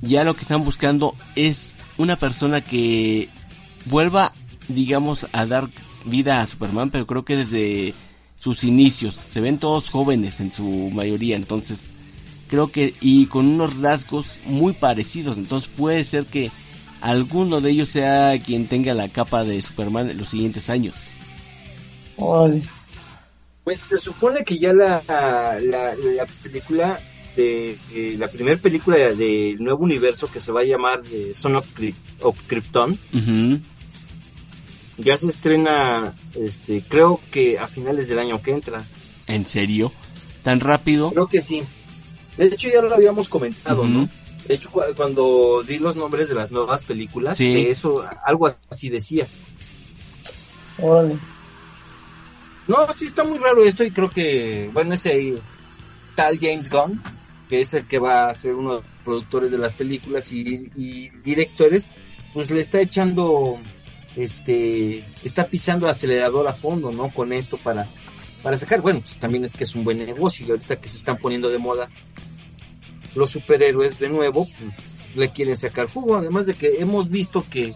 ya lo que están buscando es una persona que vuelva, digamos, a dar vida a Superman, pero creo que desde sus inicios. Se ven todos jóvenes en su mayoría, entonces creo que y con unos rasgos muy parecidos, entonces puede ser que alguno de ellos sea quien tenga la capa de Superman en los siguientes años. Pues se supone que ya la, la, película de, la primera película del nuevo universo que se va a llamar eh, Son of, Krypton ya se estrena este creo que a finales del año que entra ¿en serio? ¿tan rápido? creo que sí de hecho ya lo habíamos comentado ¿no? De hecho, cuando di los nombres de las nuevas películas, eso, algo así decía. No, sí, está muy raro esto y creo que, bueno, ese tal James Gunn, que es el que va a ser uno de los productores de las películas y, directores, pues le está echando, este, está pisando el acelerador a fondo, ¿no? Con esto para, para sacar, bueno, pues también es que es un buen negocio y ahorita que se están poniendo de moda los superhéroes de nuevo pues, le quieren sacar jugo, además de que hemos visto que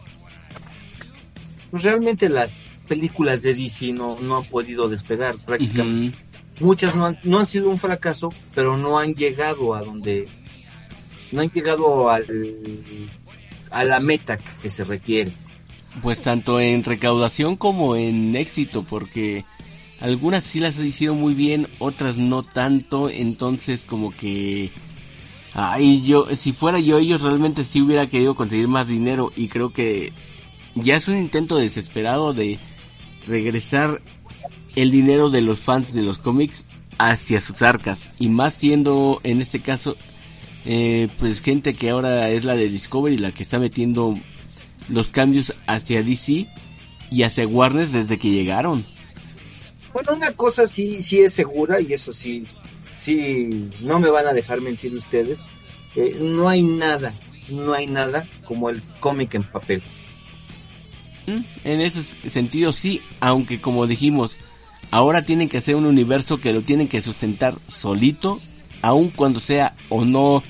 pues, realmente las películas de DC no, no han podido despegar prácticamente. Muchas no han, no han sido un fracaso, pero no han llegado a donde no han llegado al, a la meta que se requiere. Pues tanto en recaudación como en éxito, porque algunas sí las hicieron muy bien, otras no tanto, entonces como que Ay, yo, si fuera yo, ellos realmente sí hubiera querido conseguir más dinero y creo que ya es un intento desesperado de regresar el dinero de los fans de los cómics hacia sus arcas y más siendo en este caso eh, pues gente que ahora es la de Discovery la que está metiendo los cambios hacia DC y hacia Warner desde que llegaron. Bueno, una cosa sí, sí es segura y eso sí sí, no me van a dejar mentir ustedes, eh, no hay nada, no hay nada como el cómic en papel. Mm, en ese sentido sí, aunque como dijimos, ahora tienen que hacer un universo que lo tienen que sustentar solito, aun cuando sea o no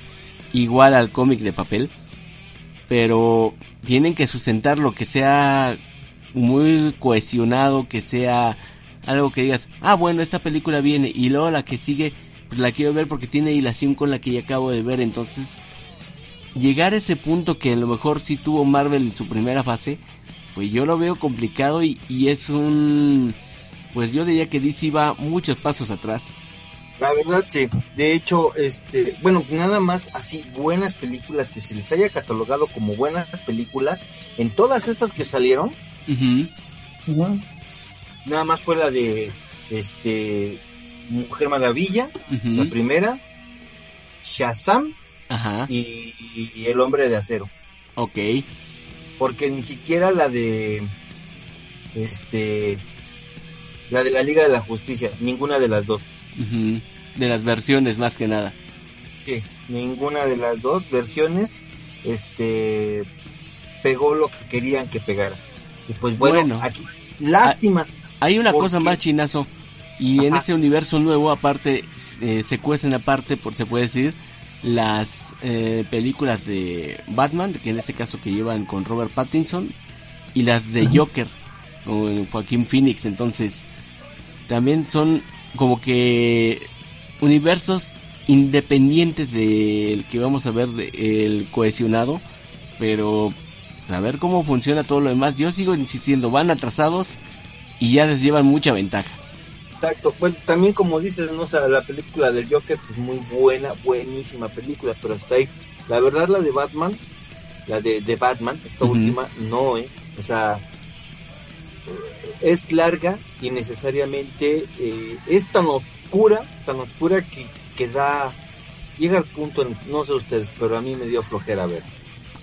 igual al cómic de papel, pero tienen que sustentar lo que sea muy cohesionado, que sea algo que digas, ah bueno, esta película viene y luego la que sigue, pues la quiero ver porque tiene hilación con la que ya acabo de ver, entonces llegar a ese punto que a lo mejor sí tuvo Marvel en su primera fase, pues yo lo veo complicado y, y es un, pues yo diría que DC va muchos pasos atrás. La verdad, sí. De hecho, este, bueno, nada más así buenas películas que se les haya catalogado como buenas películas en todas estas que salieron. Nada más fue la de, este, Mujer Maravilla, la primera, Shazam Y, y, El Hombre de Acero. Ok. Porque ni siquiera la de, este, la de la Liga de la Justicia, ninguna de las dos. De las versiones, más que nada. Sí, ninguna de las dos versiones este pegó lo que querían que pegara. Y pues bueno, aquí, lástima. Hay una cosa más chinazo. Y en este universo nuevo, aparte, eh, se cuecen aparte, por se puede decir, las eh, películas de Batman, que en este caso que llevan con Robert Pattinson, y las de Joker, con Joaquín Phoenix. Entonces, también son como que universos independientes del que vamos a ver el cohesionado, pero a ver cómo funciona todo lo demás. Yo sigo insistiendo, van atrasados y ya les llevan mucha ventaja. Exacto, pues también como dices, no o la película del Joker pues muy buena, buenísima película, pero hasta ahí. La verdad la de Batman, la de, de Batman, esta última, no, eh. O sea, es larga y necesariamente eh, es tan oscura, tan oscura que, que da, llega al punto, no sé ustedes, pero a mí me dio flojera ver.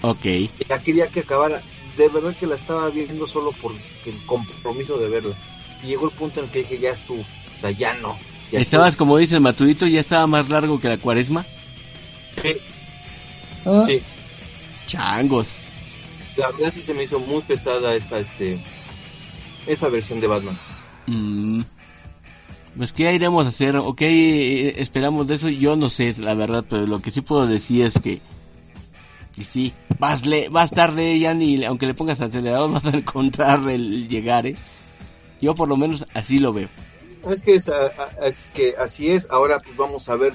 Ok. Ya quería que acabara, de verdad que la estaba viendo solo por el compromiso de verla. Y llegó el punto en que dije, ya estuvo, o sea, ya no. ¿Estabas, como dice el matudito, ya estaba más largo que la cuaresma? Sí. ¿Ah? Sí. Changos. La verdad sí se me hizo muy pesada esa, este, esa versión de Batman. Mm. Pues qué iremos a hacer, ok, esperamos de eso, yo no sé la verdad, pero lo que sí puedo decir es que, y sí, vas, le, vas tarde ya ni, aunque le pongas acelerador vas a encontrar el llegar, ¿eh? Yo por lo menos así lo veo. Es que, es, es que así es, ahora pues vamos a ver,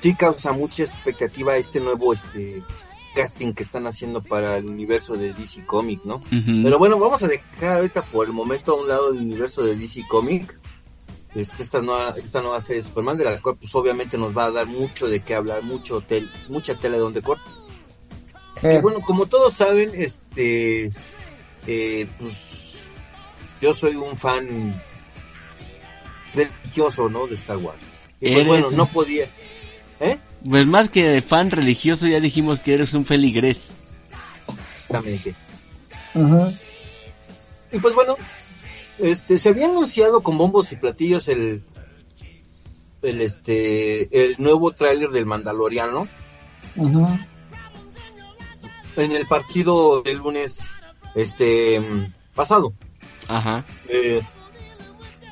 sí causa mucha expectativa este nuevo, este, casting que están haciendo para el universo de DC Comic, ¿no? Pero bueno, vamos a dejar ahorita por el momento a un lado el universo de DC Comic. Este, esta nueva esta nueva serie de Superman de la cual pues obviamente nos va a dar mucho de qué hablar, mucho tel, mucha tela de donde cortar. Y bueno, como todos saben, este eh, pues yo soy un fan religioso, ¿no? De Star Wars. Y pues, bueno, no podía. ¿Eh? Pues más que de fan religioso, ya dijimos que eres un feligrés. También Y pues bueno, este, se había anunciado con bombos y platillos el, el este, el nuevo tráiler del Mandaloriano. En el partido del lunes, este, pasado. Ajá. Eh,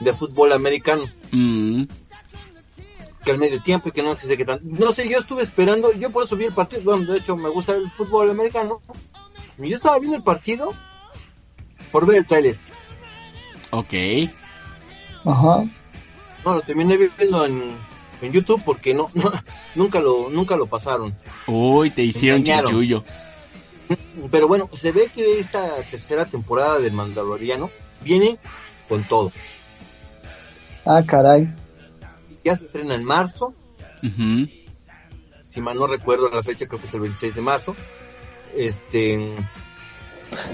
de fútbol americano. Mm que al medio tiempo y que no sé qué tan... No sé, yo estuve esperando, yo por eso vi el partido, bueno, de hecho me gusta el fútbol americano, y yo estaba viendo el partido por ver el trailer. Ok. Ajá. No, lo terminé viendo en, en YouTube porque no, nunca lo nunca lo pasaron. Uy, te hicieron chichullo. Pero bueno, se ve que esta tercera temporada del Mandaloriano viene con todo. Ah, caray ya se estrena en marzo. Si mal no recuerdo la fecha, creo que es el 26 de marzo. Este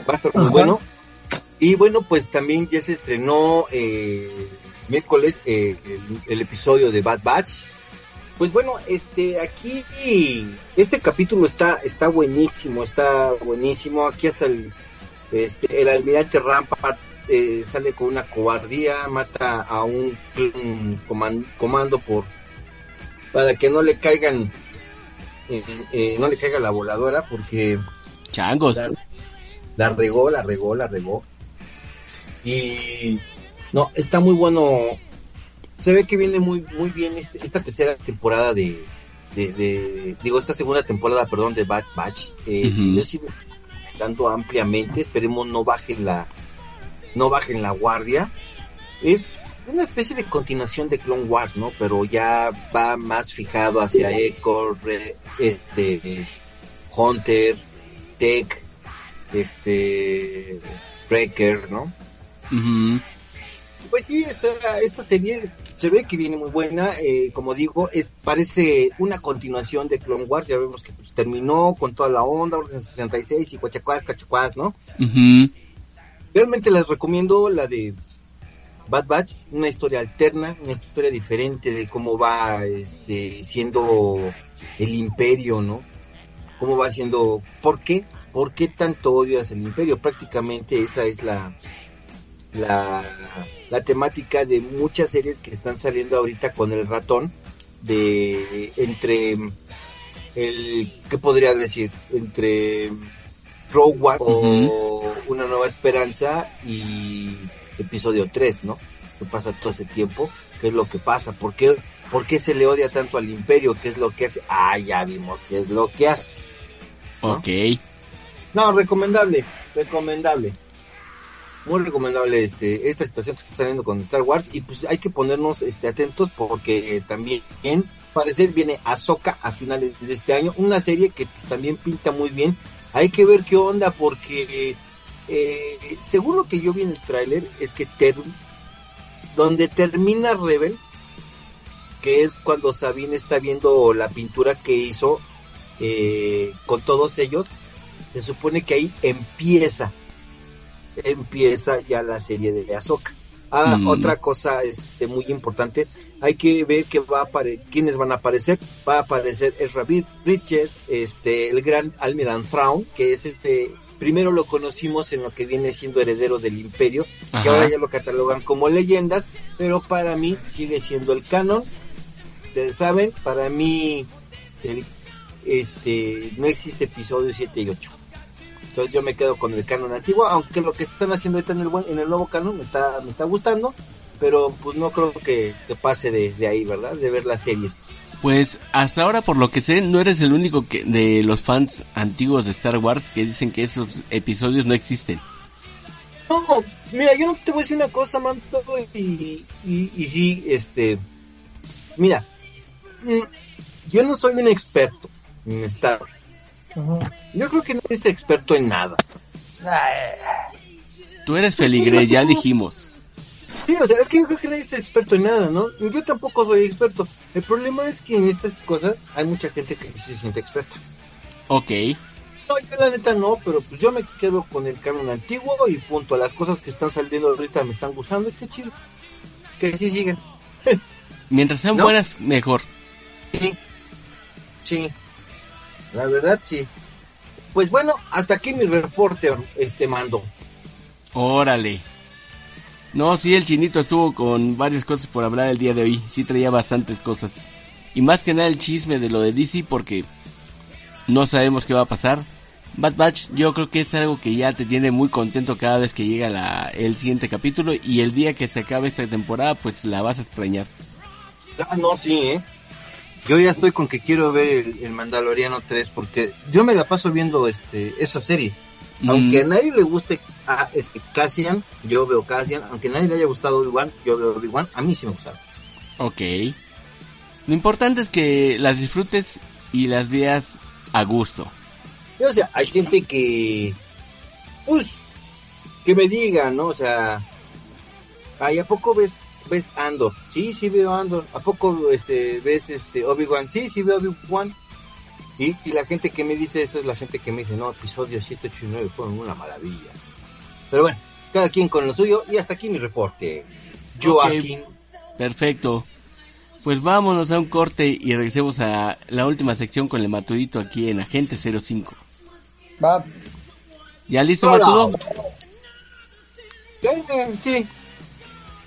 va a estar muy bueno. Y bueno, pues también ya se estrenó eh, miércoles eh, el, episodio de Bad Batch. Pues bueno, este aquí este capítulo está está buenísimo, está buenísimo. Aquí hasta el este, el almirante Rampart eh, sale con una cobardía, mata a un, comando por para que no le caigan, eh, eh, no le caiga la voladora, porque changos. la regó, la regó, la regó. Y no, está muy bueno. Se ve que viene muy muy bien este, esta tercera temporada de, de, digo esta segunda temporada, perdón, de Bad Batch. Eh, Yo sigo ampliamente. Esperemos no bajen la no bajen la guardia. Es una especie de continuación de Clone Wars, ¿no? Pero ya va más fijado hacia Echo, este, Hunter, Tech, este, Breaker, ¿no? Pues sí, esta, esta, serie se ve que viene muy buena, eh, como digo, es parece una continuación de Clone Wars, ya vemos que pues, terminó con toda la onda, Orden 66 y Cuachacuás, Cachacuás, ¿no? Realmente les recomiendo la de Bad Batch, una historia alterna, una historia diferente de cómo va este, siendo el imperio, ¿no? Cómo va siendo, ¿por qué? ¿Por qué tanto odio hacia el imperio? Prácticamente esa es la, la, la temática de muchas series que están saliendo ahorita con el ratón, de entre el, ¿qué podría decir? Entre Rogue One o Una Nueva Esperanza y episodio 3, ¿no? ¿Qué pasa todo ese tiempo? ¿Qué es lo que pasa? ¿Por qué, ¿Por qué se le odia tanto al imperio? ¿Qué es lo que hace? Ah, ya vimos qué es lo que hace. Ok. No, recomendable, recomendable. Muy recomendable este esta situación que está saliendo con Star Wars y pues hay que ponernos este atentos porque también parecer viene Ahsoka a finales de este año, una serie que también pinta muy bien. Hay que ver qué onda porque eh, según lo que yo vi en el tráiler, es que donde termina Rebels, que es cuando Sabine está viendo la pintura que hizo eh, con todos ellos, se supone que ahí empieza, empieza ya la serie de Ahsoka. Ah, mm. otra cosa este, muy importante, hay que ver que va a quiénes van a aparecer. Va a aparecer Ezra Bridges, este, el gran Almirant Thrawn, que es este primero lo conocimos en lo que viene siendo heredero del imperio, que ahora ya lo catalogan como leyendas, pero para mí sigue siendo el canon. Ustedes saben, para mí este no existe episodio 7 y 8. Entonces yo me quedo con el canon antiguo, aunque lo que están haciendo ahorita en el, en el nuevo canon me está, me está gustando, pero pues no creo que, que pase de, de ahí, ¿verdad? De ver las series. Pues hasta ahora, por lo que sé, no eres el único que, de los fans antiguos de Star Wars que dicen que esos episodios no existen. No, mira, yo no te voy a decir una cosa, manto, y, y, y sí, este, mira, mm, yo no soy un experto en Star Wars. Yo creo que no eres experto en nada. Tú eres feligre, ya dijimos. Sí, o sea, es que yo creo que nadie es experto en nada, ¿no? Yo tampoco soy experto. El problema es que en estas cosas hay mucha gente que se siente experta. Ok. No, yo la neta no, pero pues yo me quedo con el canon antiguo y punto. Las cosas que están saliendo ahorita me están gustando, qué chido. Que sí siguen. Mientras sean buenas, mejor. Sí. Sí. La verdad, sí. Pues bueno, hasta aquí mi reporte, este mando. Órale. No, sí, el chinito estuvo con varias cosas por hablar el día de hoy. Sí traía bastantes cosas. Y más que nada el chisme de lo de DC porque no sabemos qué va a pasar. Bad Batch yo creo que es algo que ya te tiene muy contento cada vez que llega la, el siguiente capítulo y el día que se acabe esta temporada pues la vas a extrañar. Ah, no, sí, ¿eh? Yo ya estoy con que quiero ver el, Mandaloriano 3 porque yo me la paso viendo este esa serie. Aunque a nadie le guste a este, Cassian, yo veo Cassian. Aunque a nadie le haya gustado Obi-Wan, yo veo Obi-Wan. A mí sí me gustaron. Ok. Lo importante es que las disfrutes y las veas a gusto. o sea, hay gente que... Pues, que me diga, ¿no? O sea... Ay, ¿a poco ves, ves Andor? Sí, sí veo Andor. ¿A poco este, ves este Obi-Wan? Sí, sí veo Obi-Wan. Y, la gente que me dice eso es la gente que me dice, no, episodios 7, 8 y 9 fueron una maravilla. Pero bueno, cada quien con lo suyo y hasta aquí mi reporte. Joaquín. perfecto. Pues vámonos a un corte y regresemos a la última sección con el Matudito aquí en Agente 05. Va. ¿Ya listo, Matudo? Sí.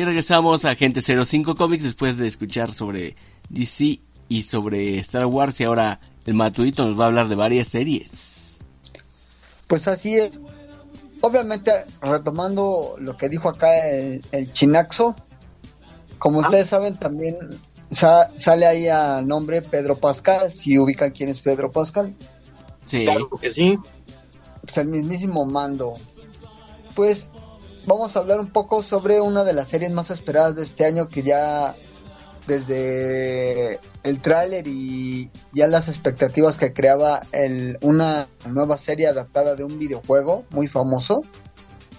Y regresamos a Agente 05 Comics después de escuchar sobre DC y sobre Star Wars y ahora el Matuito nos va a hablar de varias series. Pues así es. Obviamente, retomando lo que dijo acá el, Chinaxo, como ah. ustedes saben, también sale ahí a nombre Pedro Pascal, si ubican quién es Pedro Pascal. Sí. Claro que sí. Pues el mismísimo mando. Pues vamos a hablar un poco sobre una de las series más esperadas de este año que ya desde el tráiler y ya las expectativas que creaba el, una nueva serie adaptada de un videojuego muy famoso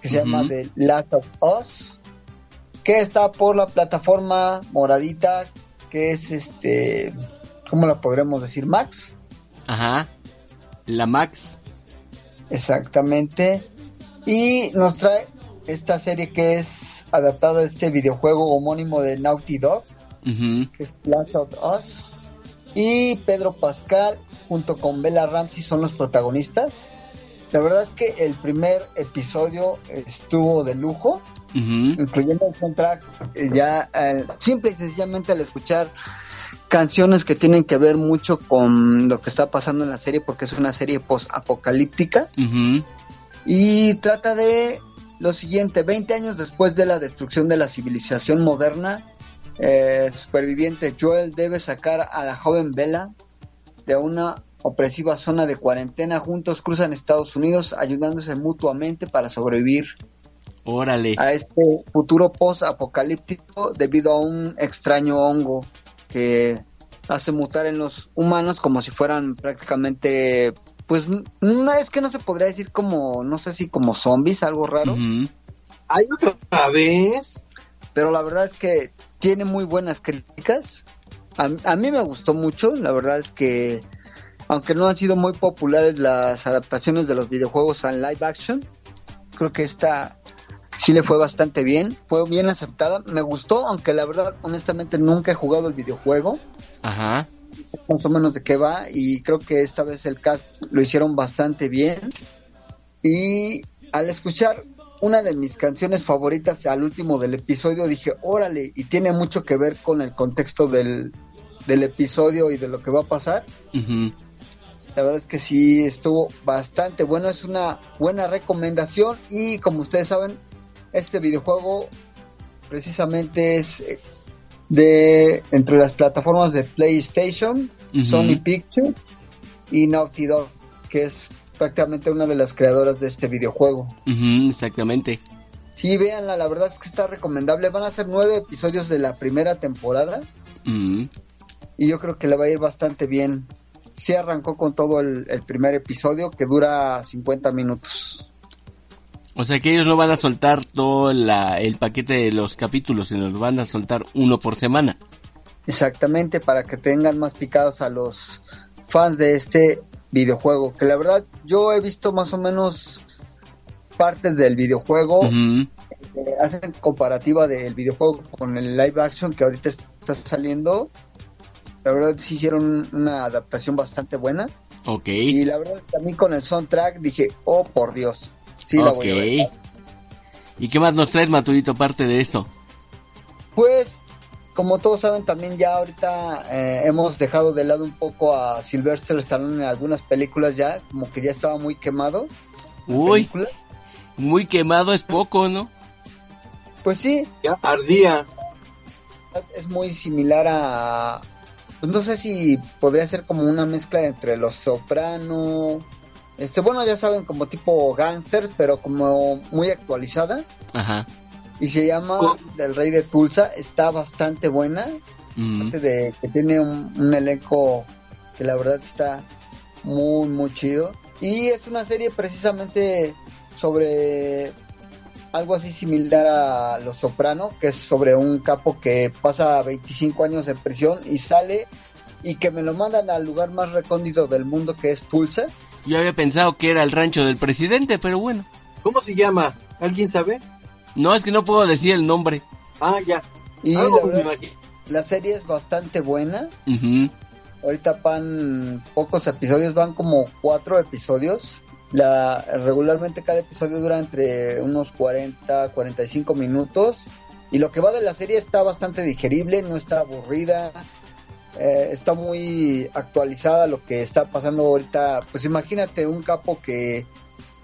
que se llama The Last of Us que está por la plataforma moradita que es este ¿cómo la podremos decir? Max. Ajá. La Max. Exactamente. Y nos trae esta serie que es adaptada de este videojuego homónimo de Naughty Dog, que es Last of Us. Y Pedro Pascal junto con Bella Ramsey son los protagonistas. La verdad es que el primer episodio estuvo de lujo, incluyendo el soundtrack. Eh, ya simple y sencillamente al escuchar canciones que tienen que ver mucho con lo que está pasando en la serie, porque es una serie post-apocalíptica. Y trata de lo siguiente, 20 años después de la destrucción de la civilización moderna, el eh, superviviente Joel debe sacar a la joven Bella de una opresiva zona de cuarentena. Juntos cruzan Estados Unidos ayudándose mutuamente para sobrevivir. Órale. A este futuro post-apocalíptico debido a un extraño hongo que hace mutar en los humanos como si fueran prácticamente pues no es que no se podría decir como, no sé si como zombies, algo raro. Hay otra vez. Pero la verdad es que tiene muy buenas críticas. A, a, mí me gustó mucho, la verdad es que aunque no han sido muy populares las adaptaciones de los videojuegos a live action, creo que esta sí le fue bastante bien, fue bien aceptada, me gustó, aunque la verdad honestamente nunca he jugado el videojuego. Ajá más o menos de qué va y creo que esta vez el cast lo hicieron bastante bien. Y al escuchar una de mis canciones favoritas al último del episodio dije órale y tiene mucho que ver con el contexto del, del episodio y de lo que va a pasar la verdad es que sí estuvo bastante bueno es una buena recomendación. Y como ustedes saben este videojuego precisamente es de entre las plataformas de PlayStation, Sony Pictures y Naughty Dog, que es prácticamente una de las creadoras de este videojuego. exactamente. Sí, véanla, la verdad es que está recomendable. Van a ser nueve episodios de la primera temporada. Y yo creo que le va a ir bastante bien. Sí arrancó con todo el, el primer episodio que dura 50 minutos. O sea que ellos no van a soltar todo el paquete de los capítulos, sino los van a soltar uno por semana. Exactamente, para que tengan más picados a los fans de este videojuego. Que la verdad yo he visto más o menos partes del videojuego. hacen comparativa del videojuego con el live action que ahorita está saliendo. La verdad sí hicieron una adaptación bastante buena. Ok. Y la verdad también con el soundtrack dije, oh por Dios Sí, ¿Y qué más nos traes, Maturito, aparte de esto? Pues, como todos saben, también ya ahorita eh, hemos dejado de lado un poco a Sylvester Stallone en algunas películas ya, como que ya estaba muy quemado. Uy, muy quemado es poco, ¿no? Pues sí. Ya ardía. Es muy similar a... Pues no sé si podría ser como una mezcla entre Los Soprano, este, bueno, ya saben, como tipo gangster, pero como muy actualizada. Ajá. Y se llama Del Rey de Tulsa. Está bastante buena. Mm. De que tiene un, elenco que la verdad está muy, muy chido. Y es una serie precisamente sobre algo así similar a Los Soprano, que es sobre un capo que pasa 25 años en prisión y sale y que me lo mandan al lugar más recóndito del mundo que es Tulsa. Yo había pensado que era el rancho del presidente, pero bueno. ¿Cómo se llama? ¿Alguien sabe? No, es que no puedo decir el nombre. Ah, ya. Y la, serie es bastante buena. Ahorita van pocos episodios, van como cuatro episodios. La, regularmente cada episodio dura entre unos 40, 45 minutos. Y lo que va de la serie está bastante digerible, no está aburrida. Eh, está muy actualizada lo que está pasando ahorita. Pues imagínate un capo que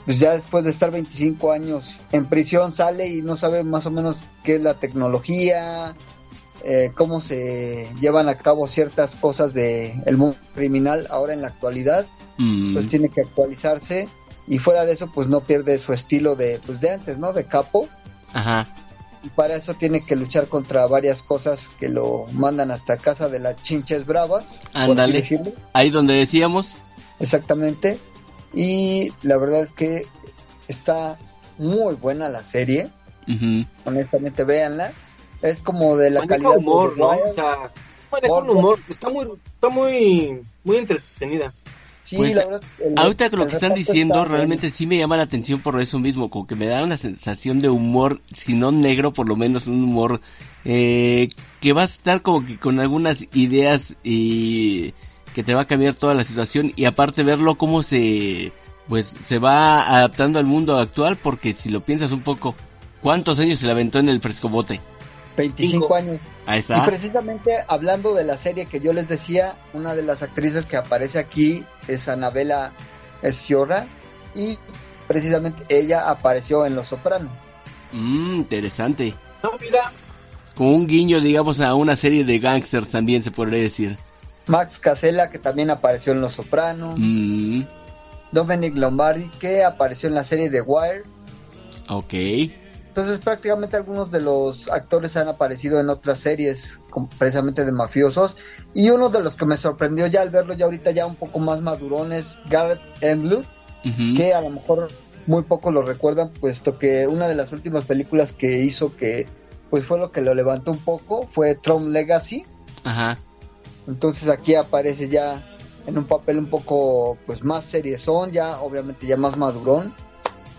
pues ya después de estar 25 años en prisión sale y no sabe más o menos qué es la tecnología, eh, cómo se llevan a cabo ciertas cosas del el mundo criminal ahora en la actualidad, mm. pues tiene que actualizarse y fuera de eso pues no pierde su estilo de pues de antes, ¿no? De capo. Ajá. Y para eso tiene que luchar contra varias cosas que lo mandan hasta casa de las chinches bravas. Ándale. Ahí donde decíamos. Exactamente. Y la verdad es que está muy buena la serie. Honestamente, véanla es como de la calidad humor, ¿no? O sea, maneja un humor, está muy, está muy, muy entretenida. Sí, pues, la verdad, ahorita con lo que están diciendo, realmente sí me llama la atención por eso mismo, como que me da una sensación de humor, si no negro, por lo menos un humor eh, que va a estar como que con algunas ideas y que te va a cambiar toda la situación y aparte verlo cómo se pues se va adaptando al mundo actual porque si lo piensas un poco, ¿cuántos años se le aventó en el frescobote? 25 años. Ahí está. Y precisamente hablando de la serie que yo les decía, una de las actrices que aparece aquí es Anabela Sciorra y precisamente ella apareció en Los Sopranos. Mmm, interesante. No, mira. Con un guiño, digamos, a una serie de gangsters también se podría decir. Max Casella, que también apareció en Los Sopranos. Mm. Dominic Lombardi, que apareció en la serie The Wire. Ok. Entonces prácticamente algunos de los actores han aparecido en otras series, precisamente de mafiosos. Y uno de los que me sorprendió ya al verlo ya ahorita ya un poco más madurón es Garrett Englund, que a lo mejor muy pocos lo recuerdan, puesto que una de las últimas películas que hizo que pues fue lo que lo levantó un poco fue Tron Legacy. Ajá. Entonces aquí aparece ya en un papel un poco pues más seriezón, ya obviamente ya más madurón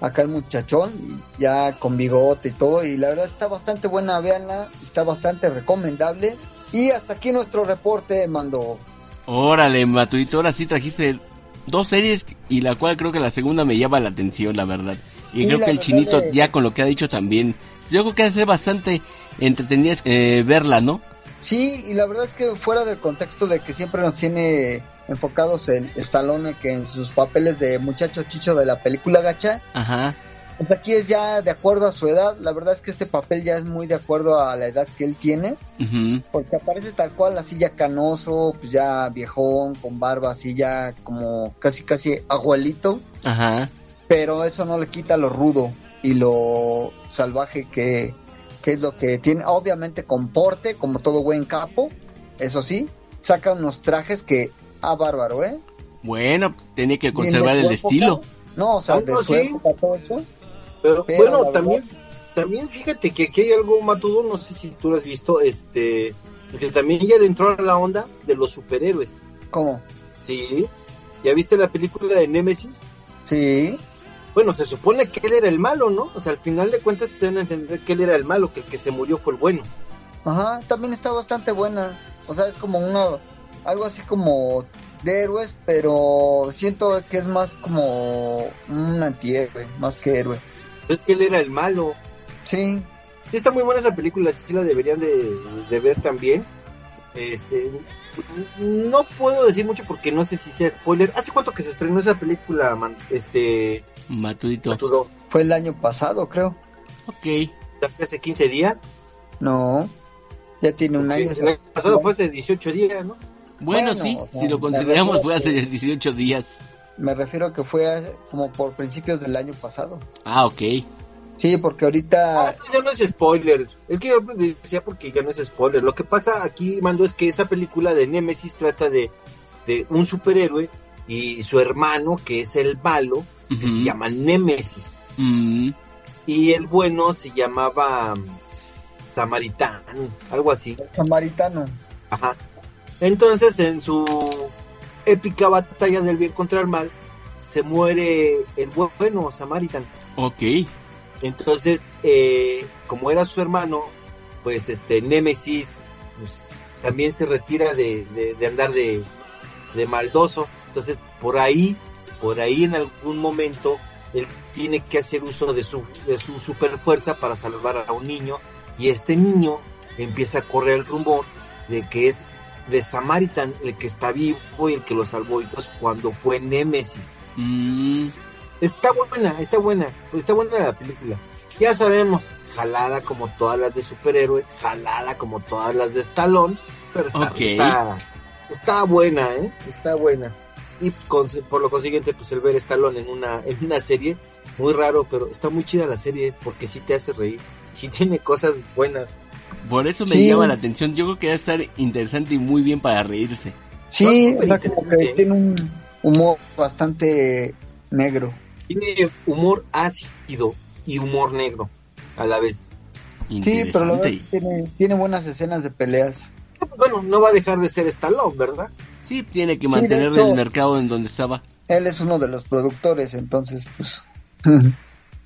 acá el muchachón, ya con bigote y todo, y la verdad está bastante buena, véanla, está bastante recomendable. Y hasta aquí nuestro reporte, Mando. Órale, Matuito, ahora sí trajiste dos series y la cual creo que la segunda me llama la atención, la verdad. Y creo que el chinito ya con lo que ha dicho también, yo creo que hace bastante entretenida eh, verla, ¿no? Sí, y la verdad es que fuera del contexto de que siempre nos tiene enfocados el Stallone que en sus papeles de muchacho chicho de la película Gacha. Ajá. Pues aquí es ya de acuerdo a su edad. La verdad es que este papel ya es muy de acuerdo a la edad que él tiene. Porque aparece tal cual, así ya canoso, pues ya viejón, con barba, así ya como casi casi abuelito. Ajá. Pero eso no le quita lo rudo y lo salvaje que, que es lo que tiene. Obviamente con porte, como todo buen capo, eso sí. Saca unos trajes que Ah, bárbaro, ¿eh? Bueno, tenía que conservar el estilo. No, o sea, ah, de su todo eso. Pero, bueno, también, también fíjate que aquí hay algo matudo, no sé si tú lo has visto, este, que también ya entró a la onda de los superhéroes. ¿Cómo? Sí. ¿Ya viste la película de Nemesis? Sí. Bueno, se supone que él era el malo, ¿no? O sea, al final de cuentas te van a entender que él era el malo, que el que se murió fue el bueno. Ajá, también está bastante buena. O sea, es como una algo así como de héroes, pero siento que es más como un antihéroe, más que héroe. Es que él era el malo. Sí. Sí, está muy buena esa película, sí la deberían de, ver también. Este, no puedo decir mucho porque no sé si sea spoiler. ¿Hace cuánto que se estrenó esa película, este... Matudito. Fue el año pasado, creo. Ok. ¿Hace 15 días? No, ya tiene un año. El año pasado fue hace 18 días, ¿no? Bueno, sí, si lo consideramos fue hace 18 días. Me refiero que fue como por principios del año pasado. Ah, ok. Sí, porque ahorita... Ah, ya no es spoiler. Es que yo decía porque ya no es spoiler. Lo que pasa aquí, Mando, es que esa película de Nemesis trata de, de un superhéroe y su hermano, que es el malo, que se llama Némesis. Mm. Y el bueno se llamaba Samaritano, algo así. Samaritano. Ajá. Entonces, en su épica batalla del bien contra el mal, se muere el bueno Samaritan. Ok. Entonces, eh, como era su hermano, pues este Némesis pues, también se retira de, de, andar de, de, maldoso. Entonces, por ahí, por ahí en algún momento, él tiene que hacer uso de su, de su super fuerza para salvar a un niño. Y este niño empieza a correr el rumor de que es de Samaritan el que está vivo y el que lo salvó. Entonces, cuando fue Némesis. Mm. Está buena, está buena, está buena la película. Ya sabemos, jalada como todas las de superhéroes, jalada como todas las de Stallone, pero está, está, buena, ¿eh? Está buena. Y por lo consiguiente, pues el ver Stallone en una, en una serie, muy raro, pero está muy chida la serie porque sí te hace reír, sí tiene cosas buenas. Por eso me llama la atención, yo creo que va a estar interesante y muy bien para reírse. Sí, tiene un humor bastante negro. Tiene humor ácido y humor negro a la vez. Sí, pero tiene, tiene buenas escenas de peleas. Bueno, no va a dejar de ser Stallone, ¿verdad? Sí, tiene que mantener el mercado en donde estaba. Él es uno de los productores, entonces, pues. no,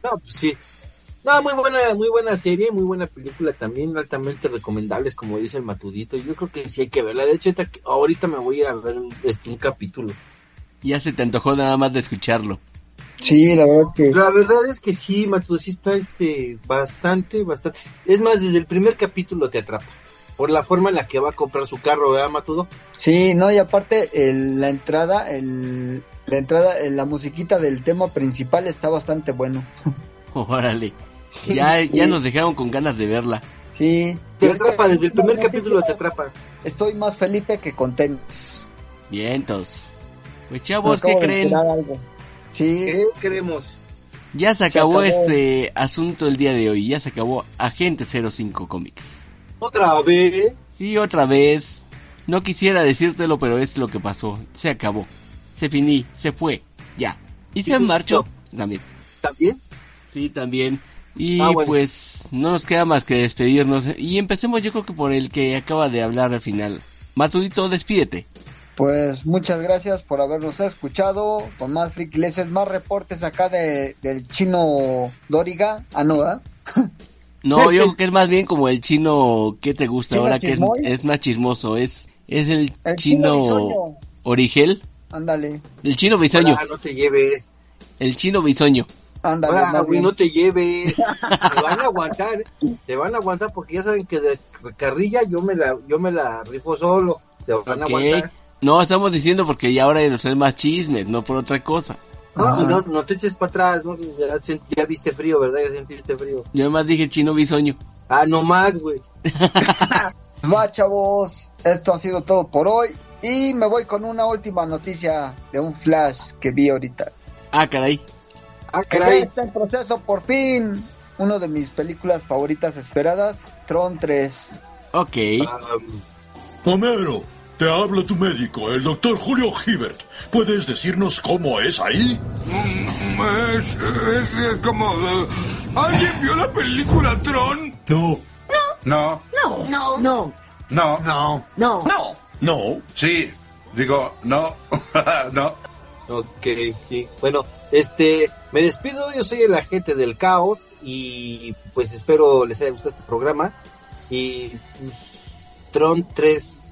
pues sí. No, muy buena, muy buena serie, muy buena película también, altamente recomendables, como dice el Matudito. Yo creo que sí hay que verla. De hecho, ahorita me voy a ver este, un capítulo. Ya se te antojó nada más de escucharlo. Sí, la verdad que... La verdad es que sí, Matudo, sí está este, bastante, bastante... Es más, desde el primer capítulo te atrapa. Por la forma en la que va a comprar su carro, ¿verdad, Matudo? Sí, no, y aparte la entrada, el, la entrada, la musiquita del tema principal está bastante bueno. Órale. Ya, ya nos dejaron con ganas de verla. Sí. Te atrapa, desde el primer capítulo te atrapa. Estoy más Felipe que contento. Vientos. Pues chavos, ¿qué creen? Sí. ¿Qué queremos? Ya se acabó, este asunto el día de hoy. Ya se acabó Agente 05 Comics. ¿Otra vez? Sí, otra vez. No quisiera decírtelo, pero es lo que pasó. Se acabó. Se finí, se fue. Ya. Y se marchó también. ¿También? Sí, también. Y ah, pues no nos queda más que despedirnos. Y empecemos yo creo que por el que acaba de hablar al final. Matudito, despídete. Pues muchas gracias por habernos escuchado. Con más frikileses, más reportes acá de, del chino Doriga. Ah, no, No, yo creo que es más bien como el chino que te gusta ahora, que es, más chismoso. Es, es el, chino, Origel. Ándale. El chino bisoño. no te lleves. El chino bisoño. Ándale. no te lleves. te van a aguantar. Te van a aguantar porque ya saben que de carrilla yo me la, yo me la rifo solo. Se van a aguantar. No, estamos diciendo porque ya ahora nos es más chismes, no por otra cosa. No, no, no te eches para atrás, ¿no? Ya, viste frío, ¿verdad? Ya sentiste frío. Yo además dije chino bisoño. Ah, no más, güey. Va, chavos, esto ha sido todo por hoy. Y me voy con una última noticia de un flash que vi ahorita. Ah, caray. Ah, caray. Ya está en proceso, por fin. Una de mis películas favoritas esperadas, Tron 3. Ok. Homero, te habla tu médico, el doctor Julio Hibbert. ¿Puedes decirnos cómo es ahí? Mm, es, es, como... Eh, ¿Alguien vio la película Tron? No. No. No. No. No. No. No. No. No. No. Sí. Digo, no. no. Ok, sí. Bueno, este, me despido. Yo soy el agente del caos y pues espero les haya gustado este programa. Y pues, Tron 3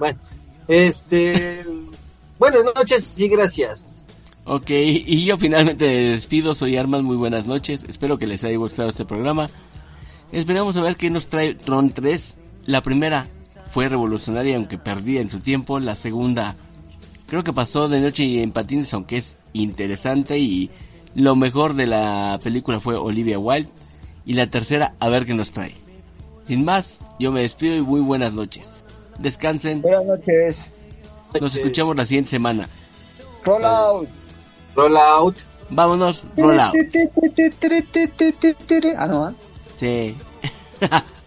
bueno, este. buenas noches y gracias. Ok, y yo finalmente despido. Soy Armas, muy buenas noches. Espero que les haya gustado este programa. Esperamos a ver qué nos trae Tron 3. La primera fue revolucionaria, aunque perdida en su tiempo. La segunda, creo que pasó de noche en patines, aunque es interesante. Y lo mejor de la película fue Olivia Wilde. Y la tercera, a ver qué nos trae. Sin más, yo me despido y muy buenas noches. Descansen. Buenas noches. Nos escuchamos la siguiente semana. Roll out. Roll out. Vámonos, roll out. Ah, no. Sí.